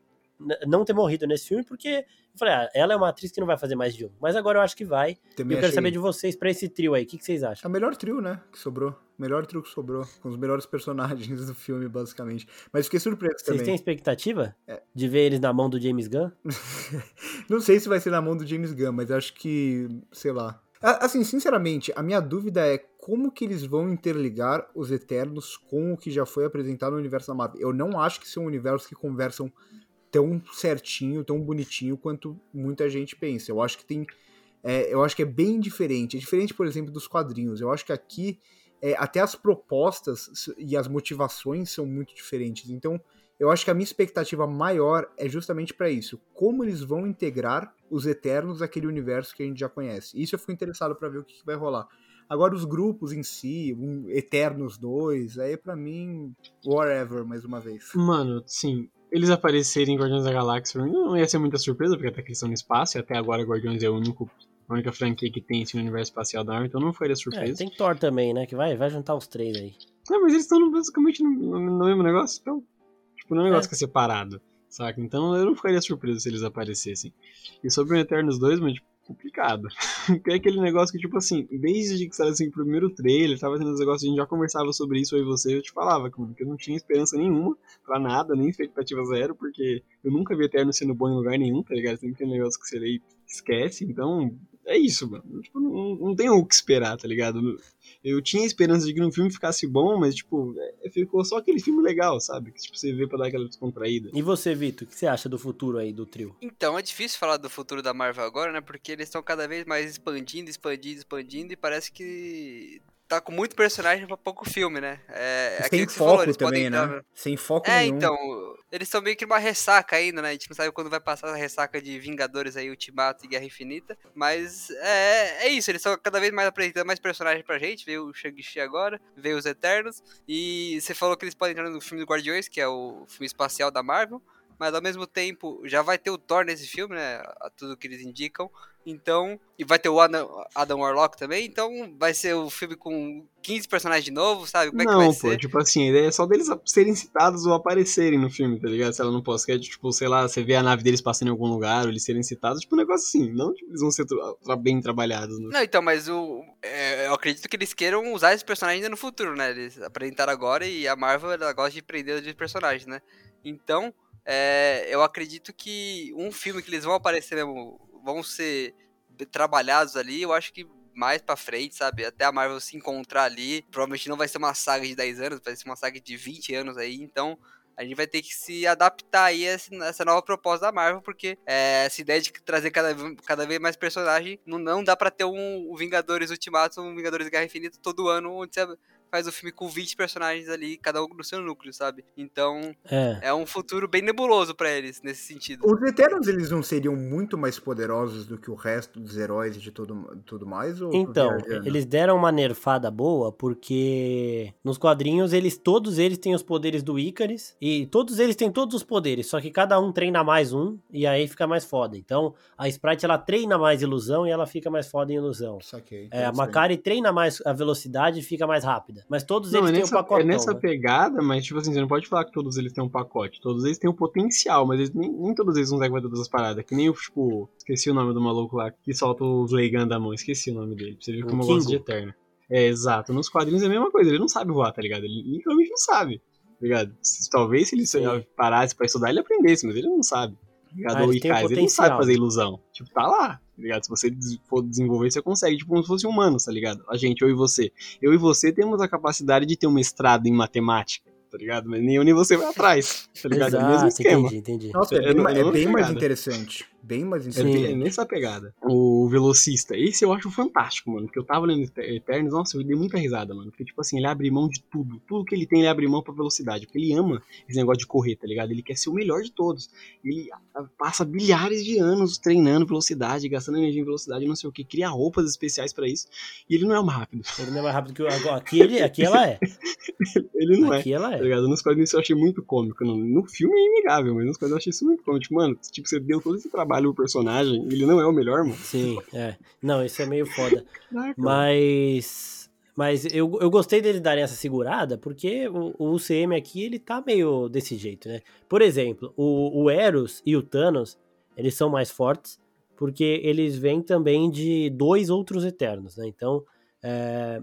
S1: não ter morrido nesse filme, porque eu falei, ah, ela é uma atriz que não vai fazer mais de um. Mas agora eu acho que vai. E eu quero saber de vocês pra esse trio aí. O que, que vocês
S4: É
S1: acham?
S4: o melhor trio, né? Que sobrou. Melhor trio que sobrou. Com os melhores personagens do filme, basicamente. Mas fiquei surpreso
S1: Vocês têm
S4: também.
S1: expectativa
S4: É.
S1: de ver eles na mão do James Gunn?
S4: Não sei se vai ser na mão do James Gunn, mas acho que. sei lá. Assim, sinceramente, a minha dúvida é como que eles vão interligar os Eternos com o que já foi apresentado no universo da Marvel. Eu não acho que são universos que conversam tão certinho, tão bonitinho quanto muita gente pensa. Eu acho que tem. é, eu acho que é bem diferente. É diferente, por exemplo, dos quadrinhos. Eu acho que aqui é, até as propostas e as motivações são muito diferentes. Então, eu acho que a minha expectativa maior é justamente para isso. Como eles vão integrar os Eternos àquele universo que a gente já conhece. Isso eu fico interessado para ver o que, que vai rolar. Agora, os grupos em si, um Eternos 2, aí pra mim, whatever, mais uma vez.
S3: Mano, sim. Eles aparecerem em Guardiões da Galáxia não ia ser muita surpresa, porque até que eles estão no espaço, e até agora Guardiões é o único, a única franquia que tem esse universo espacial da Marvel, então não faria
S1: É,
S3: surpresa.
S1: tem Thor também, né? Que vai, vai juntar os três aí.
S3: Não, mas eles estão basicamente no, no- no mesmo negócio, então. Tipo, não é um negócio
S1: É.
S3: que é separado, saca? Então eu não ficaria surpreso se eles aparecessem. E sobre o Eternos 2, mas, tipo, complicado. É aquele negócio que, tipo assim, desde que saiu assim, o primeiro trailer, tava tendo uns negócios, a gente já conversava sobre isso e você, eu te falava, que eu não tinha esperança nenhuma pra nada, nem expectativa zero, porque eu nunca vi Eterno sendo bom em lugar nenhum, tá ligado? Sempre tem negócio que você lê e esquece, então. É isso, mano. Tipo, não, não tem o que esperar, tá ligado? Eu tinha esperança de que no filme ficasse bom, mas, tipo, é, ficou só aquele filme legal, sabe? Que, tipo, você vê pra dar aquela descontraída.
S1: E você, Vitor, o que você acha do futuro aí do trio?
S2: Então, é difícil falar do futuro da Marvel agora, né? Porque eles estão cada vez mais expandindo, expandindo, expandindo, e parece que tá com muito personagem pra pouco filme, né? É, é
S4: Sem
S2: você
S4: foco
S2: falou,
S4: também,
S2: dar-
S4: né? Sem foco
S2: É,
S4: nenhum.
S2: então, eles estão meio que numa ressaca ainda, né? A gente não sabe quando vai passar a ressaca de Vingadores aí, Ultimato e Guerra Infinita. Mas é, é isso, eles estão cada vez mais apresentando mais personagens pra gente. Veio o Shang-Chi agora, veio os Eternos. E você falou que eles podem entrar no filme do Guardiões, que é o filme espacial da Marvel. Mas ao mesmo tempo, já vai ter o Thor nesse filme, né? A tudo que eles indicam. Então, e vai ter o Adam, Adam Warlock também. Então, vai ser o filme com 15 personagens de novo, sabe? Como é que
S3: não,
S2: vai
S3: pô,
S2: ser?
S3: tipo assim, a ideia é só deles serem citados ou aparecerem no filme, tá ligado? Se ela não pós tipo, sei lá, você vê a nave deles passando em algum lugar, ou eles serem citados, tipo um negócio assim, não tipo, eles vão ser tra- bem trabalhados. No...
S2: Não, então, mas o, é, eu acredito que eles queiram usar esse personagem ainda no futuro, né? Eles apresentaram agora e a Marvel ela gosta de prender de personagens, né? Então, é, eu acredito que um filme que eles vão aparecer mesmo, vão ser trabalhados ali, eu acho que mais pra frente, sabe? Até a Marvel se encontrar ali. Provavelmente não vai ser uma saga de 10 anos, vai ser uma saga de 20 anos aí, então. A gente vai ter que se adaptar aí a essa nova proposta da Marvel, porque é, essa ideia de trazer cada, cada vez mais personagem, não, não dá pra ter um, um Vingadores Ultimato, um Vingadores Guerra Infinita todo ano, onde você faz o filme com 20 personagens ali, cada um no seu núcleo, sabe? Então,
S1: É.
S2: é um futuro bem nebuloso pra eles, nesse sentido.
S4: Os Eternos, eles não seriam muito mais poderosos do que o resto dos heróis e de tudo, tudo mais?
S1: Então, eles deram uma nerfada boa porque nos quadrinhos eles todos eles têm os poderes do Icaris e todos eles têm todos os poderes, só que cada um treina mais um e aí fica mais foda. Então, a Sprite ela treina mais ilusão e ela fica mais foda em ilusão.
S4: Saquei.
S1: É, a. Macari treina mais a velocidade e fica mais rápida. Mas todos
S3: Não,
S1: eles
S3: é
S1: têm
S3: nessa,
S1: um pacotão.
S3: é nessa
S1: né?
S3: pegada, mas tipo assim, você não pode falar que todos eles têm um pacote. Todos eles têm um potencial, mas eles, nem, nem todos eles conseguem fazer todas as paradas. Que nem o, tipo, esqueci o nome do maluco lá que solta os Leigan da mão, esqueci o nome dele. Pra você ver como eu gosto de. Eterno. É, exato. Nos quadrinhos é a mesma coisa, ele não sabe voar, tá ligado? Ele literalmente não sabe. Tá ligado? Talvez se ele
S1: Sim.
S3: parasse pra estudar, ele aprendesse, mas ele não sabe. Tá ligado?
S1: Ah, ele
S3: Icais, ele não sabe fazer ilusão. Tipo, tá lá, tá ligado? Se você for desenvolver, você consegue, tipo, como se fosse humanos, tá ligado? A gente, eu e você. Eu e você temos a capacidade de ter um mestrado em matemática, tá ligado? Mas nem eu nem você vai atrás, tá ligado? é o mesmo
S1: Exato,
S3: esquema.
S1: entendi, entendi.
S4: Nossa, é,
S3: É, é
S4: bem mais interessante. Bem mais
S3: É,
S4: interessante.
S3: é nessa pegada. O Velocista, esse eu acho fantástico, mano. Porque eu tava lendo Eter- Eternos, nossa, eu dei muita risada, mano. Porque, tipo assim, ele abre mão de tudo. Tudo que ele tem, ele abre mão pra velocidade. Porque ele ama esse negócio de correr, tá ligado? Ele quer ser o melhor de todos. Ele ah, passa bilhares de anos treinando velocidade, gastando energia em velocidade, não sei o que, cria roupas especiais pra isso. E ele não é o mais rápido.
S1: Ele não é mais rápido que o. agora, Aqui, ele, aqui ela é.
S3: Ele não é.
S1: Aqui ela
S3: Tá
S1: é.
S3: ligado? Nos quadrinhos eu achei muito cômico. No, no filme é inegável, mas nos quadrinhos eu achei isso muito cômico. Tipo, mano, tipo, você deu todo esse trabalho pro personagem, ele não é o melhor, mano.
S1: Sim, é. Não, isso é meio foda.
S3: Caraca,
S1: Mas. Mas eu, eu gostei deles darem essa segurada, porque o, o UCM aqui, ele tá meio desse jeito, né? Por exemplo, o, o Eros e o Thanos, eles são mais fortes, porque eles vêm também de dois outros Eternos, né? Então, é,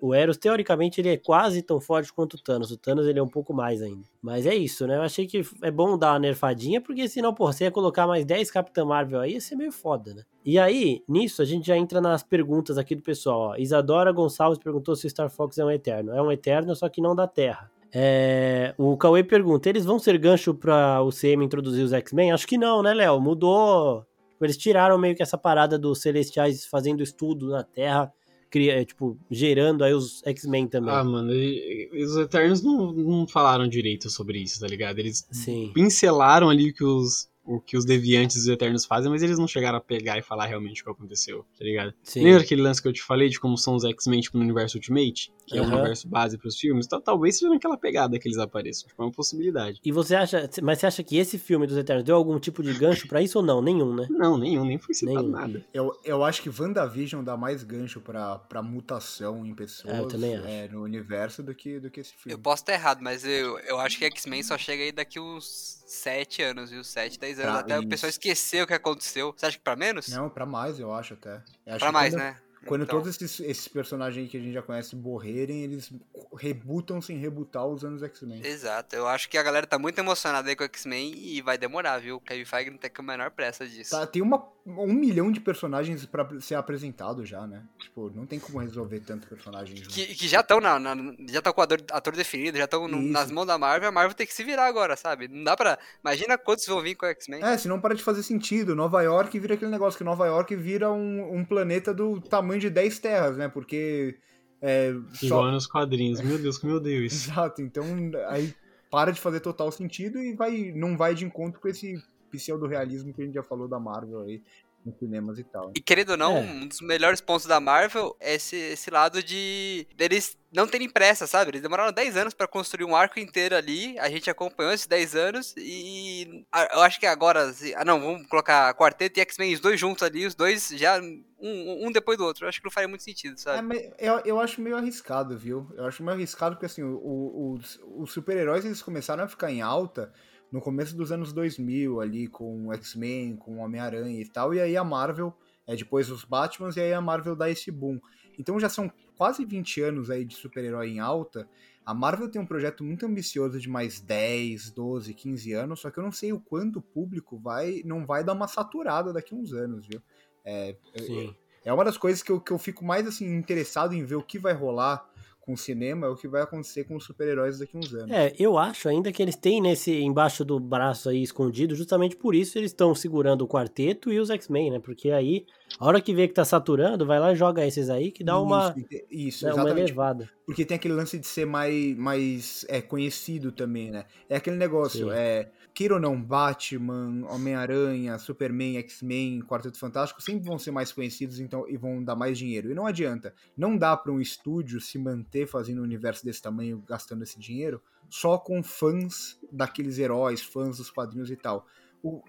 S1: o Eros, teoricamente, ele é quase tão forte quanto o Thanos. O Thanos, ele é um pouco mais ainda. Mas é isso, né? Eu achei que é bom dar uma nerfadinha, porque senão, pô, você ia colocar mais 10 Capitã Marvel aí, ia ser meio foda, né? E aí, nisso, a gente já entra nas perguntas aqui do pessoal, ó. Isadora Gonçalves perguntou se Star Fox é um Eterno. É um Eterno, só que não da Terra. É, o Cauê pergunta: eles vão ser gancho pra o CM introduzir os X-Men? Acho que não, né, Léo? Mudou. Eles tiraram meio que essa parada dos Celestiais fazendo estudo na Terra, cria, tipo, gerando aí os X-Men também.
S3: Ah, mano, e- e os Eternos não, não falaram direito sobre isso, tá ligado? Eles
S1: Sim.
S3: pincelaram ali que os, o que os deviantes dos Eternos fazem, mas eles não chegaram a pegar e falar realmente o que aconteceu, tá ligado?
S1: Sim.
S3: Lembra aquele lance que eu te falei de como são os X-Men tipo, no universo Ultimate? Que é o universo base pros filmes? Tal- talvez seja naquela pegada que eles apareçam. Tipo, é uma possibilidade.
S1: E você acha, mas você acha que esse filme dos Eternos deu algum tipo de gancho pra isso ou não? Nenhum, né?
S3: Não, nenhum, nem foi citado
S1: Nenhum.
S3: nada.
S4: Eu, eu acho que WandaVision dá mais gancho pra, pra mutação em pessoas
S1: É, eu também acho.
S4: é, no universo do que, do que esse
S2: Eu
S4: filme.
S2: posso estar errado, mas eu, eu acho que X-Men só chega aí daqui uns 7 anos, viu? 7, 10 anos.
S4: Pra
S2: até o pessoal esquecer o que aconteceu. Você acha que pra menos?
S4: Não, pra mais, eu acho até. Eu acho
S2: pra mais, né?
S4: Quando
S2: Então,
S4: todos esses, esses personagens aí que a gente já conhece morrerem, eles rebutam sem rebutar usando os X-Men.
S2: Exato, eu acho que a galera tá muito emocionada aí com o X-Men e vai demorar, viu? O Kevin Feige não tem a menor pressa disso.
S4: Tá, tem uma, um milhão de personagens pra ser apresentado já, né? Tipo, não tem como resolver tanto personagem junto.
S2: Que, que já estão na, na- já estão com o ator, ator definido, já estão nas mãos da Marvel, a Marvel tem que se virar agora, sabe? Não dá pra. Imagina quantos vão vir com o X-Men.
S4: É, senão para de fazer sentido. Nova York vira aquele negócio que Nova York vira um, um planeta do tamanho de 10 terras, né? Porque. É, só-
S3: Igual nos quadrinhos. Meu Deus, como eu odeio isso.
S4: Exato, então aí para de fazer total sentido e vai, não vai de encontro com esse pseudo-realismo que a gente já falou da Marvel aí nos cinemas e tal.
S2: E querendo ou não,
S1: É.
S2: um dos melhores pontos da Marvel é esse, esse lado de deles não terem pressa, sabe? Eles demoraram 10 anos pra construir um arco inteiro ali, a gente acompanhou esses 10 anos e eu acho que agora, se- ah não, vamos colocar Quarteto e X-Men, os dois juntos ali, os dois já, um, um depois do outro, eu acho que não faria muito sentido,
S4: É,
S2: sabe?
S4: mas eu, eu acho meio arriscado, viu? Eu acho meio arriscado porque assim, o- o- os, os super-heróis eles começaram a ficar em alta no começo dos anos 2000 ali com o X-Men, com o Homem-Aranha e tal, e aí a Marvel, é, depois os Batmans e aí a Marvel dá esse boom. Então já são quase 20 anos aí de super-herói em alta. A Marvel tem um projeto muito ambicioso de mais 10, 12, 15 anos, só que eu não sei o quanto o público vai não vai dar uma saturada daqui a uns anos, viu? É,
S1: Sim.
S4: é uma das coisas que eu, que eu fico mais assim interessado em ver o que vai rolar com o cinema, é o que vai acontecer com os super-heróis daqui a uns anos.
S1: É, eu acho ainda que eles têm nesse embaixo do braço aí escondido, justamente por isso eles estão segurando o quarteto e os X-Men, né? Porque aí, a hora que vê que tá saturando, vai lá e joga esses aí que dá uma,
S4: Isso,
S1: dá uma elevada.
S4: Porque tem aquele lance de ser mais, mais é, conhecido também, né? É aquele negócio,
S1: Sim.
S4: é, queira ou não, Batman, Homem-Aranha, Superman, X-Men, Quarteto Fantástico sempre vão ser mais conhecidos então, e vão dar mais dinheiro. E não adianta, não dá para um estúdio se manter fazendo um universo desse tamanho, gastando esse dinheiro, só com fãs daqueles heróis, fãs dos quadrinhos e tal.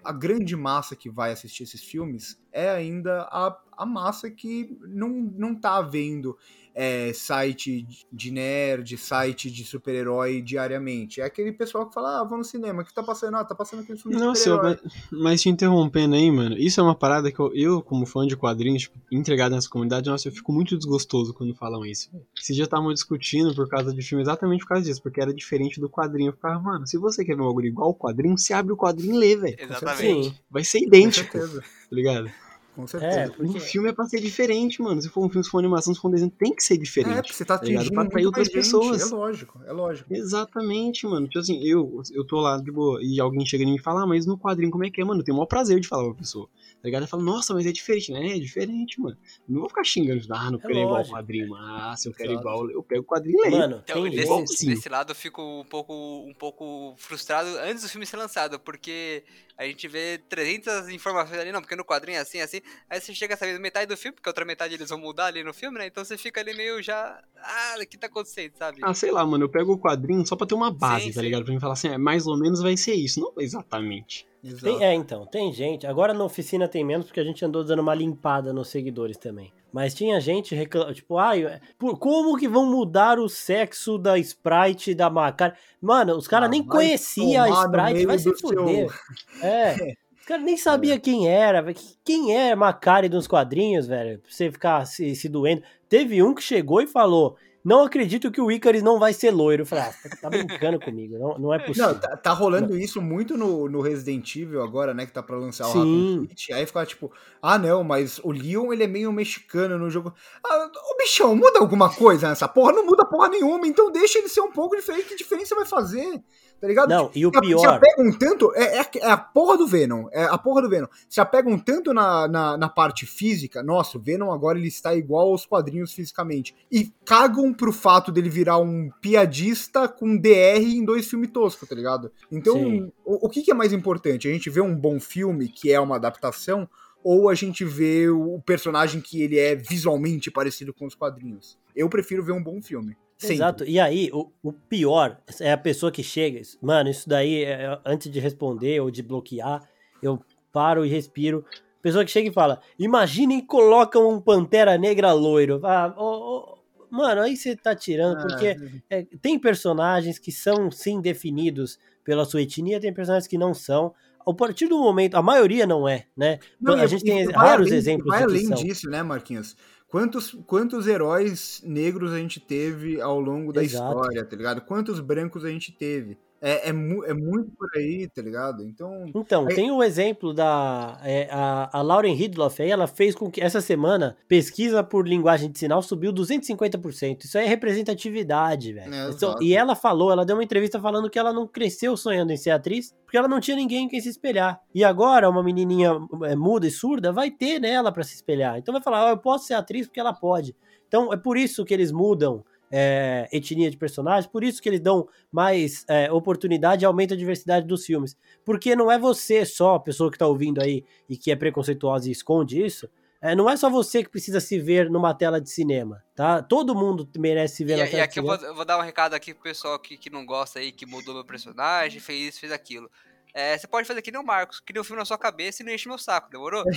S4: A grande massa que vai assistir esses filmes é ainda a, a massa que não, não tá vendo é, site de nerd, site de super-herói diariamente. É aquele pessoal que fala, ah, vou no cinema, o que tá passando? Ah, tá passando aquele filme de
S3: Nossa, eu-
S4: super-herói.
S3: mas te interrompendo aí, mano, isso é uma parada que eu, eu, como fã de quadrinhos, tipo, entregado nessa comunidade, nossa, eu fico muito desgostoso quando falam isso. Esses dias estavam discutindo por causa de filme exatamente por causa disso, porque era diferente do quadrinho. Eu ficava, mano, se você quer ver um bagulho igual ao quadrinho, você abre o quadrinho e lê, velho.
S2: Exatamente.
S1: Sim.
S3: Vai ser
S4: Com
S3: idêntico,
S4: certeza.
S3: tá ligado?
S4: Com certeza.
S1: É, porque-
S3: Um filme é pra ser diferente, mano. Se for um filme, se for animação, se for um desenho, tem que ser
S4: É,
S3: diferente.
S4: porque você tá
S3: ligado?
S4: atingindo
S3: Pra
S4: muito mais
S3: outras
S4: gente,
S3: pessoas.
S4: É lógico, é lógico.
S3: Exatamente, mano. Tipo assim, eu, eu tô lá de boa e alguém chega em mim e fala, ah, mas no quadrinho como é que é, mano? Eu tenho o maior prazer de falar pra pessoa. Tá ligado? Eu falo, nossa, mas é diferente, né? É diferente, mano. Não vou ficar xingando, ah, não
S1: É
S3: quero igual o quadrinho. Ah, se eu quero
S4: Exato.
S3: igual, eu pego o quadrinho e leio.
S1: Mano,
S2: Então,
S1: tem
S2: desse, desse lado eu fico um pouco, um pouco frustrado antes do filme ser lançado, porque a gente vê 300 informações ali, não, porque no quadrinho é assim, assim, aí você chega a saber metade do filme, porque a outra metade eles vão mudar ali no filme, né? Então você fica ali meio já, ah, o que tá acontecendo, sabe?
S3: Ah, sei lá, mano, eu pego o quadrinho só pra ter uma base,
S2: Sim,
S3: tá
S2: sim.
S3: ligado? Pra mim falar assim, é, mais ou menos vai ser isso. Não exatamente.
S1: Tem- é, então, tem gente. Agora na oficina tem menos porque a gente andou dando uma limpada nos seguidores também. Mas tinha gente reclamando, tipo, ai, por, como que vão mudar o sexo da Sprite da Macari? Mano, os caras
S4: Ah,
S1: nem conheciam a Sprite, vai se
S4: seu-
S1: fuder. É. Os caras nem sabiam quem era, quem é Macari nos quadrinhos, velho, pra você ficar se, se doendo. Teve um que chegou e falou: Não acredito que o Icarus não vai ser loiro. Eu falei, ah, você tá brincando comigo, não, não é possível.
S4: Não, tá, tá rolando isso muito no, no Resident Evil agora, né? Que tá pra lançar o
S1: Sim.
S4: Aí fica tipo, ah não, mas o Leon ele é meio mexicano no jogo. Ah, ô bichão, muda alguma coisa nessa porra? Não muda porra nenhuma, então deixa ele ser um pouco diferente. Que diferença vai fazer? Tá ligado?
S1: Não, e o
S4: Já-
S1: pior.
S4: Já pega um tanto. É, é- é a porra do Venom. É a porra do Venom. Já pega um tanto na, na, na parte física. Nossa, o Venom agora ele está igual aos quadrinhos fisicamente. E cagam pro fato dele virar um piadista com DR em dois filmes toscos, tá ligado? Então, o, o que, que é mais importante? A gente vê um bom filme que é uma adaptação. Ou a gente vê o personagem que ele é visualmente parecido com os quadrinhos? Eu prefiro ver um bom filme. Sempre.
S1: Exato. E aí, o, o pior é a pessoa que chega. Mano, isso daí, é- antes de responder ou de bloquear, eu paro e respiro. Pessoa que chega e fala: Imaginem colocam um Pantera Negra loiro. Ah, ô, ô, mano, aí você tá tirando, porque é, tem personagens que são sim definidos pela sua etnia, tem personagens que não são. A partir do momento, a maioria não é, né?
S4: Não,
S1: a gente tem raros
S4: além-
S1: exemplos
S4: Vai além disso, né, Marquinhos? Quantos, quantos heróis negros a gente teve ao longo da
S1: Exato.
S4: história, tá ligado? Quantos brancos a gente teve? É, é, mu- é muito por aí, tá ligado? Então.
S1: Então,
S4: Aí-
S1: tem o exemplo da. é, a, a Lauren Ridloff aí, ela fez com que essa semana pesquisa por linguagem de sinal subiu 250%. Isso aí é representatividade, velho.
S4: É,
S1: Então, e ela falou, ela deu uma entrevista falando que ela não cresceu sonhando em ser atriz, porque ela não tinha ninguém em quem se espelhar. E agora, uma menininha é, muda e surda vai ter nela pra se espelhar. Então vai falar, ó, eu posso ser atriz porque ela pode. Então é por isso que eles mudam é, etnia de personagens, por isso que eles dão mais é, oportunidade e aumenta a diversidade dos filmes. Porque não é você só, a pessoa que tá ouvindo aí e que é preconceituosa e esconde isso, é, não é só você que precisa se ver numa tela de cinema, tá? Todo mundo merece se ver
S2: E,
S1: na
S2: e
S1: tela
S2: aqui
S1: de
S2: eu
S1: cinema.
S2: vou, eu vou dar um recado aqui pro pessoal que, que não gosta aí, que mudou meu personagem, fez isso, fez aquilo. É, você pode fazer que nem o Marcos, cria um filme na sua cabeça e não enche meu saco, demorou?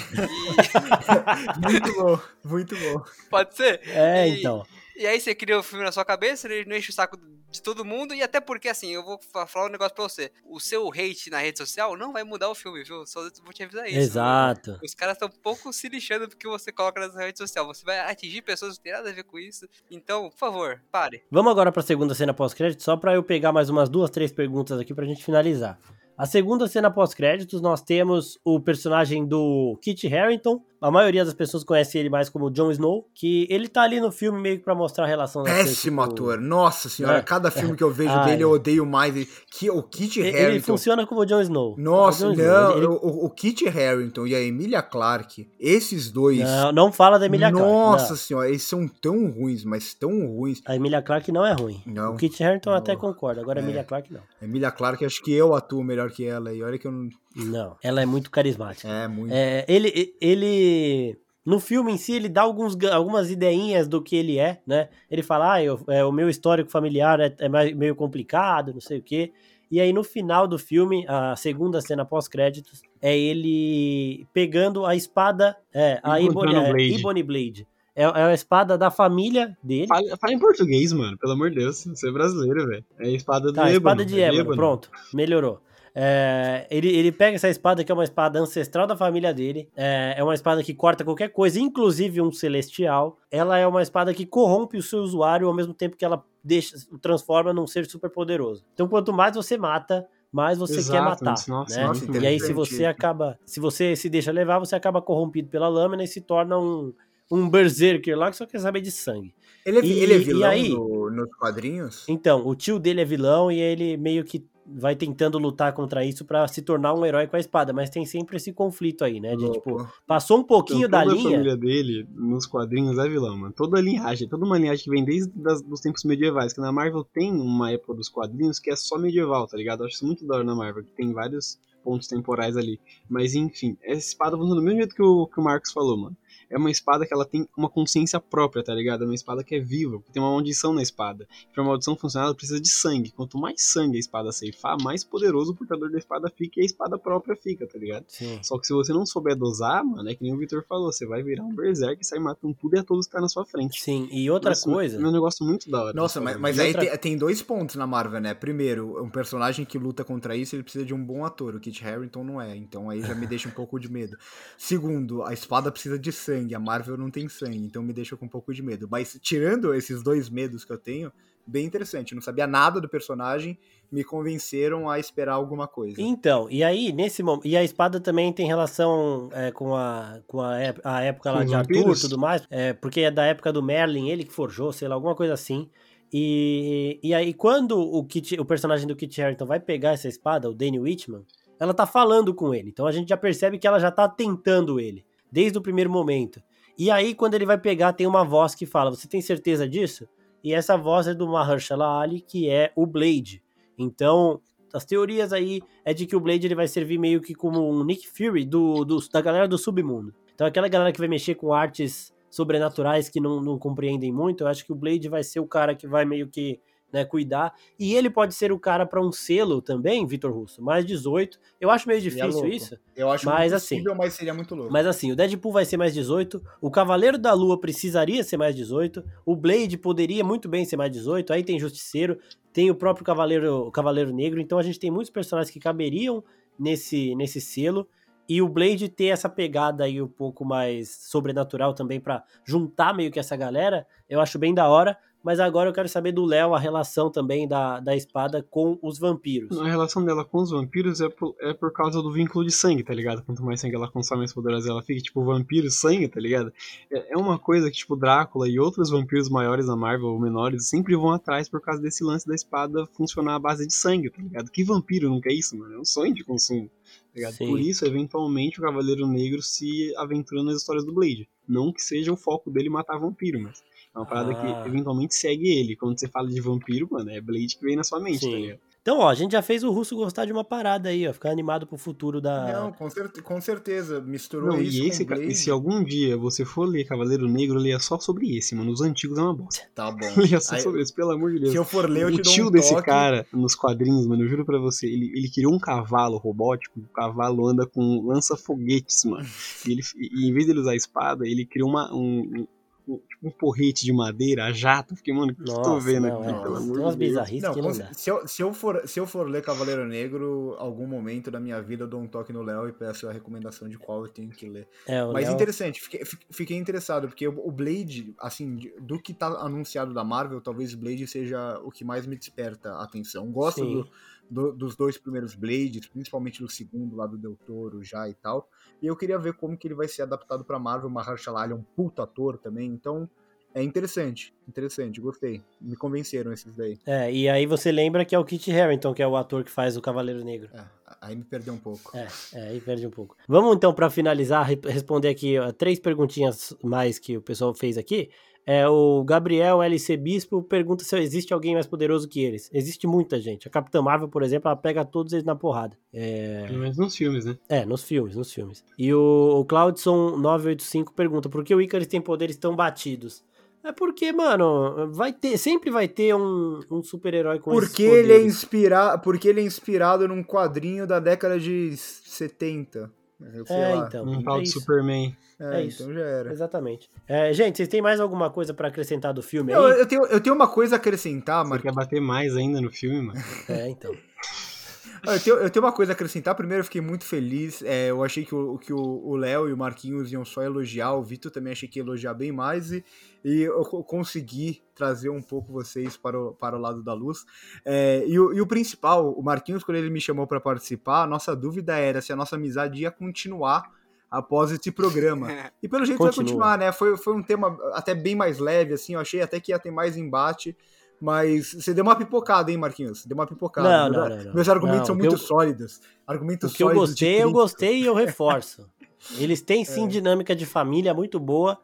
S2: E-
S4: Muito bom, muito bom.
S2: pode ser?
S1: É,
S2: E-
S1: então.
S2: E aí você cria o filme na sua cabeça, ele não enche o saco de todo mundo, e até porque, assim, eu vou fa- falar um negócio pra você. O seu hate na rede social não vai mudar o filme, viu? Só vou te avisar isso.
S1: Exato.
S2: Os caras estão um pouco se lixando porque você coloca nas redes sociais. Você vai atingir pessoas que não tem nada a ver com isso. Então, por favor, pare.
S1: Vamos agora pra segunda cena pós-crédito, só pra eu pegar mais umas duas, três perguntas aqui pra gente finalizar. A segunda cena pós-créditos, nós temos o personagem do Kit Harington. A maioria das pessoas conhece ele mais como Jon Snow, que ele tá ali no filme meio que pra mostrar a relação
S4: Péssimo
S1: tipo,
S4: ator. Nossa senhora,
S1: É.
S4: cada filme que eu vejo
S1: Ai.
S4: dele eu odeio mais. Ele- Que, o Kit
S1: Ele, ele
S4: Harington.
S1: funciona como Jon Snow.
S4: Nossa,
S1: Jon
S4: não,
S1: Snow. Ele- ele-
S4: o, o Kit Harington e a Emilia Clarke, esses dois.
S1: Não, não fala da Emilia Clarke.
S4: Nossa
S1: não.
S4: senhora, eles são tão ruins, mas tão ruins.
S1: A Emilia Clarke não é ruim.
S4: Não.
S1: O Kit Harington eu até
S4: Não.
S1: concordo, agora a
S4: É.
S1: Emilia Clarke não.
S4: A Emilia Clarke, acho que eu atuo melhor que ela. E olha que eu não.
S1: Não, ela é muito carismática.
S4: É, muito.
S1: É, ele, ele. No filme em si, ele dá alguns, algumas ideinhas do que ele é, né? Ele fala, ah, eu- é, o meu histórico familiar é, é mais- meio complicado, não sei o quê. E aí, no final do filme, a segunda cena pós-créditos, é ele pegando a espada, é, a Ebony, é,
S3: Blade.
S1: Ebony Blade. É, é a espada da família dele.
S3: Fala, fala em português, mano. Pelo amor de Deus. Você é brasileiro, velho. É a espada do
S1: Tá, a espada de
S3: é
S1: ébano, pronto, melhorou. É, ele, ele pega essa espada que é uma espada ancestral da família dele. É, é uma espada que corta qualquer coisa, inclusive um celestial. Ela é uma espada que corrompe o seu usuário ao mesmo tempo que ela deixa, o transforma num ser super poderoso. Então, quanto mais você mata, mais você
S3: Exato,
S1: quer matar.
S3: nossa,
S1: né?
S3: nossa,
S1: e aí, se você acaba. Se você se deixa levar, você acaba corrompido pela lâmina e se torna um, um berserker lá que só quer saber de sangue.
S4: Ele é,
S1: E-
S4: ele é vilão
S1: aí?
S4: no- nos quadrinhos?
S1: Então, o tio dele é vilão e ele meio que vai tentando lutar contra isso pra se tornar um herói com a espada, mas tem sempre esse conflito aí, né? De
S4: Louco.
S1: tipo, passou um pouquinho
S3: Então,
S1: da
S3: toda
S1: linha.
S3: a família dele, nos quadrinhos, é vilão, mano. Toda a linhagem, toda uma linhagem que vem desde das, dos tempos medievais. Que na Marvel tem uma época dos quadrinhos que é só medieval, tá ligado? Eu acho isso muito da hora na Marvel, que tem vários pontos temporais ali. Mas enfim, essa espada funciona do mesmo jeito que o, que o Marcos falou, mano. É uma espada que ela tem uma consciência própria, tá ligado? É uma espada que é viva, que tem uma maldição na espada. Pra maldição funcionar, ela precisa de sangue. Quanto mais sangue a espada ceifar, mais poderoso o portador da espada fica e a espada própria fica, tá ligado?
S1: Sim.
S3: Só que se você não souber dosar, mano, é que nem o Victor falou, você vai virar um berserk e sair matando tudo e a todos que tá na sua frente.
S1: Sim, e outra
S3: Isso
S1: coisa.
S3: É um negócio muito da hora.
S4: Nossa, mas, mas
S1: E
S4: aí
S1: outra-
S4: tem, tem dois pontos na Marvel, né? Primeiro, um personagem que luta contra isso, ele precisa de um bom ator. O Kit Harington não é, então aí já me deixa um pouco de medo. Segundo, a espada precisa de sangue, a Marvel não tem sangue, então me deixa com um pouco de medo. Mas tirando esses dois medos que eu tenho, bem interessante. Eu não sabia nada do personagem, me convenceram a esperar alguma coisa.
S1: Então, e aí, nesse momento. E a espada também tem relação é, com, a, com a, a época lá
S3: Com
S1: de Arthur e tudo mais. É, porque é da época do Merlin, ele que forjou, sei lá, alguma coisa assim. E, e aí, quando o, Kit, o personagem do Kit Harington vai pegar essa espada, o Danny Whitman, ela tá falando com ele. Então a gente já percebe que ela já tá tentando ele, desde o primeiro momento. E aí, quando ele vai pegar, tem uma voz que fala: Você tem certeza disso? E essa voz é do Mahershala Ali, que é o Blade. Então, as teorias aí é de que o Blade ele vai servir meio que como um Nick Fury do, do- da galera do submundo. Então, aquela galera que vai mexer com artes sobrenaturais que não, não compreendem muito, eu acho que o Blade vai ser o cara que vai meio que né, cuidar. E ele pode ser o cara para um selo também, Vitor Russo, mais 18. Eu acho meio difícil
S4: louco.
S1: isso.
S4: Eu acho
S1: Mas, assim,
S4: mas seria muito louco.
S1: Mas assim, o Deadpool vai ser mais 18, o Cavaleiro da Lua precisaria ser mais 18, o Blade poderia muito bem ser mais 18, aí tem Justiceiro, tem o próprio Cavaleiro, o Cavaleiro Negro, então a gente tem muitos personagens que caberiam nesse, nesse selo. E o Blade ter essa pegada aí um pouco mais sobrenatural também pra juntar meio que essa galera, eu acho bem da hora. Mas agora eu quero saber do Léo a relação também da, da espada com os vampiros.
S3: A relação dela com os vampiros é por, é por causa do vínculo de sangue, tá ligado? Quanto mais sangue ela consome, mais poderosa ela fica. Tipo, vampiro, sangue, tá ligado? É, é uma coisa que, tipo, Drácula e outros vampiros maiores da Marvel, ou menores, sempre vão atrás por causa desse lance da espada funcionar à base de sangue, tá ligado? Que vampiro não quer isso, mano? É um sonho de consumo. tá. Por isso, eventualmente, o Cavaleiro Negro se aventura nas histórias do Blade. Não que seja o foco dele matar vampiro, mas é uma parada
S1: Ah.
S3: que eventualmente segue ele. Quando você fala de vampiro, mano, é Blade que vem na sua mente,
S1: Sim.
S3: tá ligado?
S1: Então, ó, a gente já fez o Russo gostar de uma parada aí, ó, ficar animado pro futuro da.
S4: Não, com, certe- com certeza. Misturou
S3: Não,
S4: isso
S3: e esse,
S4: Blade.
S3: e se algum dia você for ler Cavaleiro Negro, leia só sobre esse, mano. Os antigos é uma bosta.
S4: Tá bom.
S3: Leia só
S4: Aí,
S3: sobre esse, pelo amor de Deus.
S4: se eu for ler, eu
S3: o
S4: te dou
S3: tio
S4: um
S3: desse
S4: toque.
S3: cara, nos quadrinhos, mano, eu juro pra você, ele, ele criou um cavalo robótico, o cavalo anda com lança-foguetes, mano. E, ele, e em vez de ele usar espada, ele criou uma, um, um, porrete de madeira, a jato. Fiquei, mano, o que eu tô
S1: Nossa,
S3: vendo
S1: não,
S3: aqui,
S1: é,
S3: pelo
S1: tem
S3: amor
S1: umas bizarrices
S4: Não,
S1: que não dá.
S4: se eu, se, eu for, se eu for ler Cavaleiro Negro, algum momento da minha vida eu dou um toque no Léo e peço a recomendação de qual eu tenho que ler.
S1: É,
S4: Mas
S1: Léo-
S4: interessante, fiquei, fi- fiquei interessado, porque o Blade, assim, do que tá anunciado da Marvel, talvez Blade seja o que mais me desperta a atenção. Gosto
S1: Sim.
S4: do- do- dos dois primeiros Blades, principalmente do segundo lá do Del Toro já e tal. E eu queria ver como que ele vai ser adaptado pra Marvel. Mahershala Ali é um puta ator também, então é interessante, interessante, gostei. Me convenceram esses daí.
S1: É, e aí você lembra que é o Kit Harington, que é o ator que faz o Cavaleiro Negro.
S4: É, aí me perdeu um pouco.
S1: É, é, aí perde um pouco. Vamos então, pra finalizar, re- responder aqui ó, três perguntinhas mais que o pessoal fez aqui. É, o Gabriel LC Bispo pergunta se existe alguém mais poderoso que eles. Existe muita gente. A Capitã Marvel, por exemplo, ela pega todos eles na porrada. É,
S3: Pelo menos nos filmes, né?
S1: é, nos filmes, nos filmes. E o, o Cloudson985 pergunta por que o Icarus tem poderes tão batidos? É porque, mano, vai ter, sempre vai ter um, um super-herói com esses
S4: Porque ele, é
S1: poderes.
S4: inspira... Porque ele é inspirado num quadrinho da década de 70. Eu sei
S1: É,
S4: lá.
S1: então.
S3: Um
S1: é
S3: tal de
S1: isso.
S3: Superman.
S4: É,
S1: é isso.
S4: então já era.
S1: Exatamente. É, gente, vocês têm mais alguma coisa pra acrescentar do filme
S4: Não,
S1: aí?
S4: eu, tenho, eu tenho uma coisa a acrescentar,
S3: Você
S4: Marquinhos.
S3: quer bater mais ainda no filme, mano?
S1: É, então.
S4: Eu tenho, eu tenho uma coisa a acrescentar. Primeiro, eu fiquei muito feliz. É, eu achei que o que o Léo e o Marquinhos iam só elogiar. O Vitor também achei que ia elogiar bem mais. E, e eu consegui trazer um pouco vocês para o, para o lado da luz. É, e, o, e o principal, o Marquinhos, quando ele me chamou para participar, a nossa dúvida era se a nossa amizade ia continuar após esse programa. E pelo jeito Continua. vai continuar, né? Foi, foi um tema até bem mais leve, assim. Eu achei até que ia ter mais embate. Mas você deu uma pipocada, hein, Marquinhos? Deu uma pipocada.
S1: Não, não, não,
S4: Meus argumentos são muito eu, sólidos. Argumentos
S1: o que eu gostei, eu gostei e eu reforço. Eles têm sim é. dinâmica de família muito boa.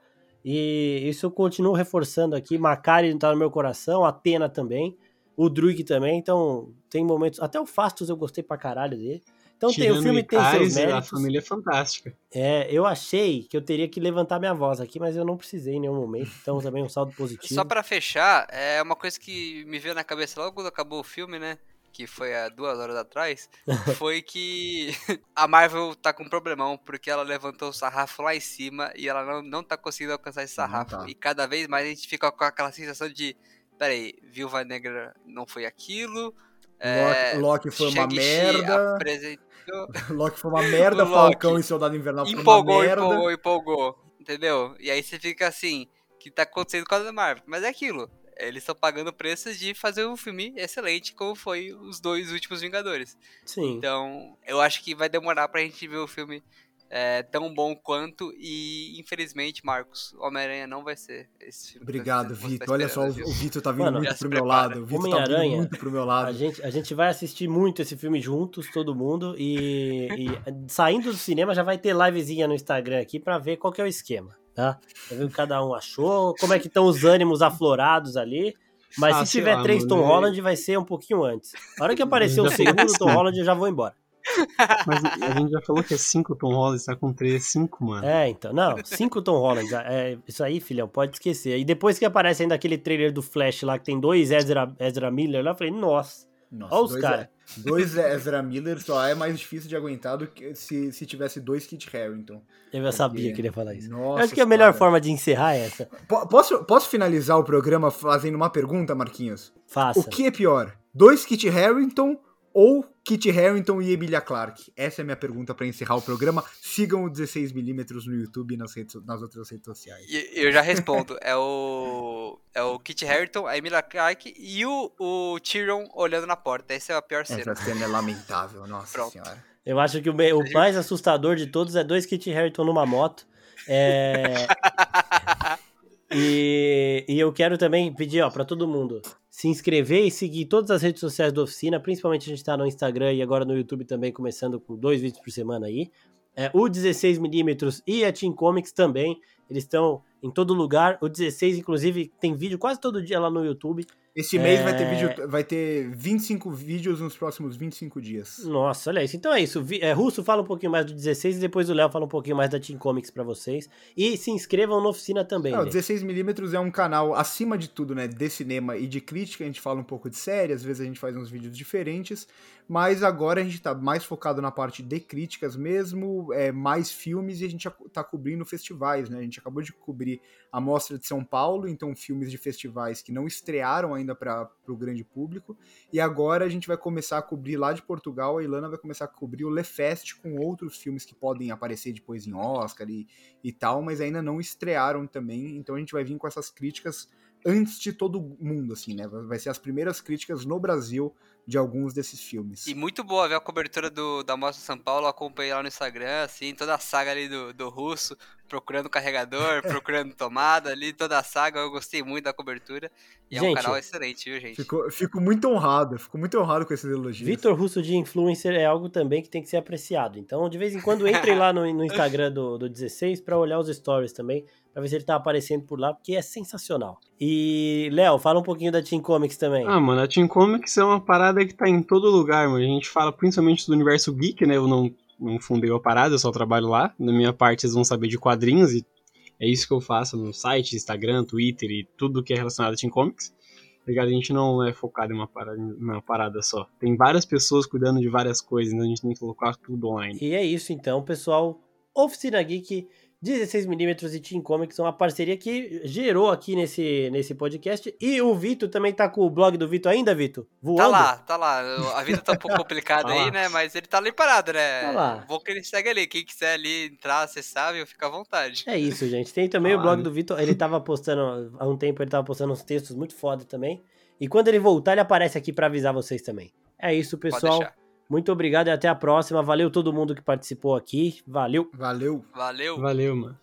S1: E isso eu continuo reforçando aqui. Macari tá no meu coração, Atena também, o Druig também. Então, tem momentos. Até o Fastos eu gostei pra caralho dele. Então tem, o filme tem seus méritos.
S3: A família é fantástica.
S1: É, eu achei que eu teria que levantar minha voz aqui, mas eu não precisei em nenhum momento. Então também um saldo positivo.
S2: Só para fechar, é uma coisa que me veio na cabeça logo quando acabou o filme, né? Que foi há duas horas atrás, foi que a Marvel tá com um problemão, porque ela levantou o sarrafo lá em cima e ela não, não tá conseguindo alcançar esse sarrafo. Tá. E cada vez mais a gente fica com aquela sensação de, peraí, Viúva Negra não foi aquilo,
S4: é, Loki, foi uma merda. Apresentou... Loki foi uma merda, Falcão e Soldado Invernal foi empolgou, uma merda.
S2: Empolgou, empolgou, entendeu? E aí você fica assim, que tá acontecendo com a Marvel. Mas é aquilo, eles estão pagando preços de fazer um filme excelente, como foi os dois últimos Vingadores.
S1: Sim.
S2: Então, eu acho que vai demorar pra gente ver o filme é, tão bom quanto. E infelizmente, Marcos, Homem-Aranha não vai ser esse filme.
S4: Obrigado, Vitor. Olha só, viu? o Vitor tá vindo Mano, muito pro meu lado. O Vitor tá vindo muito pro meu lado.
S1: A gente, a gente vai assistir muito esse filme juntos, todo mundo. E, e saindo do cinema já vai ter livezinha no Instagram aqui pra ver qual que é o esquema. Tá? Pra ver o que cada um achou, como é que estão os ânimos aflorados ali. Mas ah, se tiver lá, três Tom Holland, vai ser um pouquinho antes. A hora que aparecer o segundo Tom Holland, eu já vou embora.
S3: Mas a gente já falou que é 5 Tom Holland, tá com 3, é 5, mano.
S1: É, então. Não, 5 Tom Holland. É, isso aí, filhão, pode esquecer. E depois que aparece ainda aquele trailer do Flash lá, que tem dois Ezra, Ezra Miller lá, eu falei, nossa. Nossa, olha os caras. É,
S4: dois Ezra Miller só é mais difícil de aguentar do que se, se tivesse dois Kit Harington.
S1: Eu já sabia que ele ia falar isso. Nossa, eu acho que a melhor cara. forma de encerrar é essa.
S4: Posso, posso finalizar o programa fazendo uma pergunta, Marquinhos?
S1: Faça.
S4: O que é pior? Dois Kit Harington ou Kit Harington e Emilia Clarke? Essa é a minha pergunta para encerrar o programa. Sigam o 16mm no YouTube e nas, redes, nas outras redes sociais.
S2: Eu já respondo. É o, é o Kit Harington, a Emilia Clarke e o, o Tyrion olhando na porta. Essa é a pior cena.
S4: Essa cena é lamentável, nossa Pronto. senhora.
S1: Eu acho que o, o mais assustador de todos é dois Kit Harington numa moto. É... e, e eu quero também pedir ó, para todo mundo se inscrever e seguir todas as redes sociais da oficina, principalmente a gente está no Instagram e agora no YouTube também, começando com dois vídeos por semana aí. É, o 16mm e a Team Comics também, eles estão em todo lugar. O 16, inclusive, tem vídeo quase todo dia lá no YouTube.
S4: Esse mês é... vai ter é. vídeo, vai ter 25 vídeos nos próximos 25 dias.
S1: Nossa, olha isso. Então é isso. É, Russo fala um pouquinho mais do 16 e depois o Léo fala um pouquinho mais da Team Comics para vocês. E se inscrevam na oficina também.
S4: Não, 16mm é um canal, acima de tudo, né, de cinema e de crítica. A gente fala um pouco de série, às vezes a gente faz uns vídeos diferentes. Mas agora a gente tá mais focado na parte de críticas mesmo, é, mais filmes e a gente tá cobrindo festivais, né? A gente acabou de cobrir a Mostra de São Paulo, então filmes de festivais que não estrearam ainda para o grande público. E agora a gente vai começar a cobrir lá de Portugal, a Ilana vai começar a cobrir o Lefest com outros filmes que podem aparecer depois em Oscar e, e tal, mas ainda não estrearam também. Então a gente vai vir com essas críticas antes de todo mundo, assim, né? Vai ser as primeiras críticas no Brasil de alguns desses filmes.
S2: E muito boa ver a cobertura do, da Mostra São Paulo, acompanhei lá no Instagram, assim, toda a saga ali do, do russo, procurando carregador, procurando tomada ali, toda a saga, eu gostei muito da cobertura. E gente, é um canal excelente, viu, gente?
S4: Fico, fico muito honrado, fico muito honrado com esses elogios.
S1: Vitor Russo de influencer é algo também que tem que ser apreciado. Então, de vez em quando, entrem lá no, no Instagram do, do 16 para olhar os stories também, pra ver se ele tá aparecendo por lá, porque é sensacional. E, Léo, fala um pouquinho da Team Comics também.
S3: Ah, mano, a Team Comics é uma parada que tá em todo lugar, mano. A gente fala principalmente do universo geek, né? Eu não, não fundei a parada, eu só trabalho lá. Na minha parte, vocês vão saber de quadrinhos e é isso que eu faço no site, Instagram, Twitter e tudo que é relacionado a Team Comics. Tá ligado? A gente não é focado em uma parada, uma parada só. Tem várias pessoas cuidando de várias coisas, então a gente tem que colocar tudo online.
S1: E é isso então, pessoal. Oficina Geek 16mm e Team Comics, uma parceria que gerou aqui nesse, nesse podcast. E o Vitor também tá com o blog do Vitor ainda, Vitor? Voando?
S2: Tá lá, tá lá. A vida tá um pouco complicada
S1: Tá
S2: aí,
S1: lá.
S2: né? Mas ele tá ali parado, né?
S1: Tá lá.
S2: Bom que ele segue ali. Quem quiser ali entrar, acessar, viu? Fica à vontade.
S1: É isso, gente. Tem também o blog
S3: Claro.
S1: do Vitor. Ele tava postando, há um tempo, ele tava postando uns textos muito foda também. E quando ele voltar, ele aparece aqui pra avisar vocês também. É isso, pessoal. Muito obrigado e até a próxima. Valeu todo mundo que participou aqui. Valeu.
S4: Valeu.
S2: Valeu.
S3: Valeu, mano.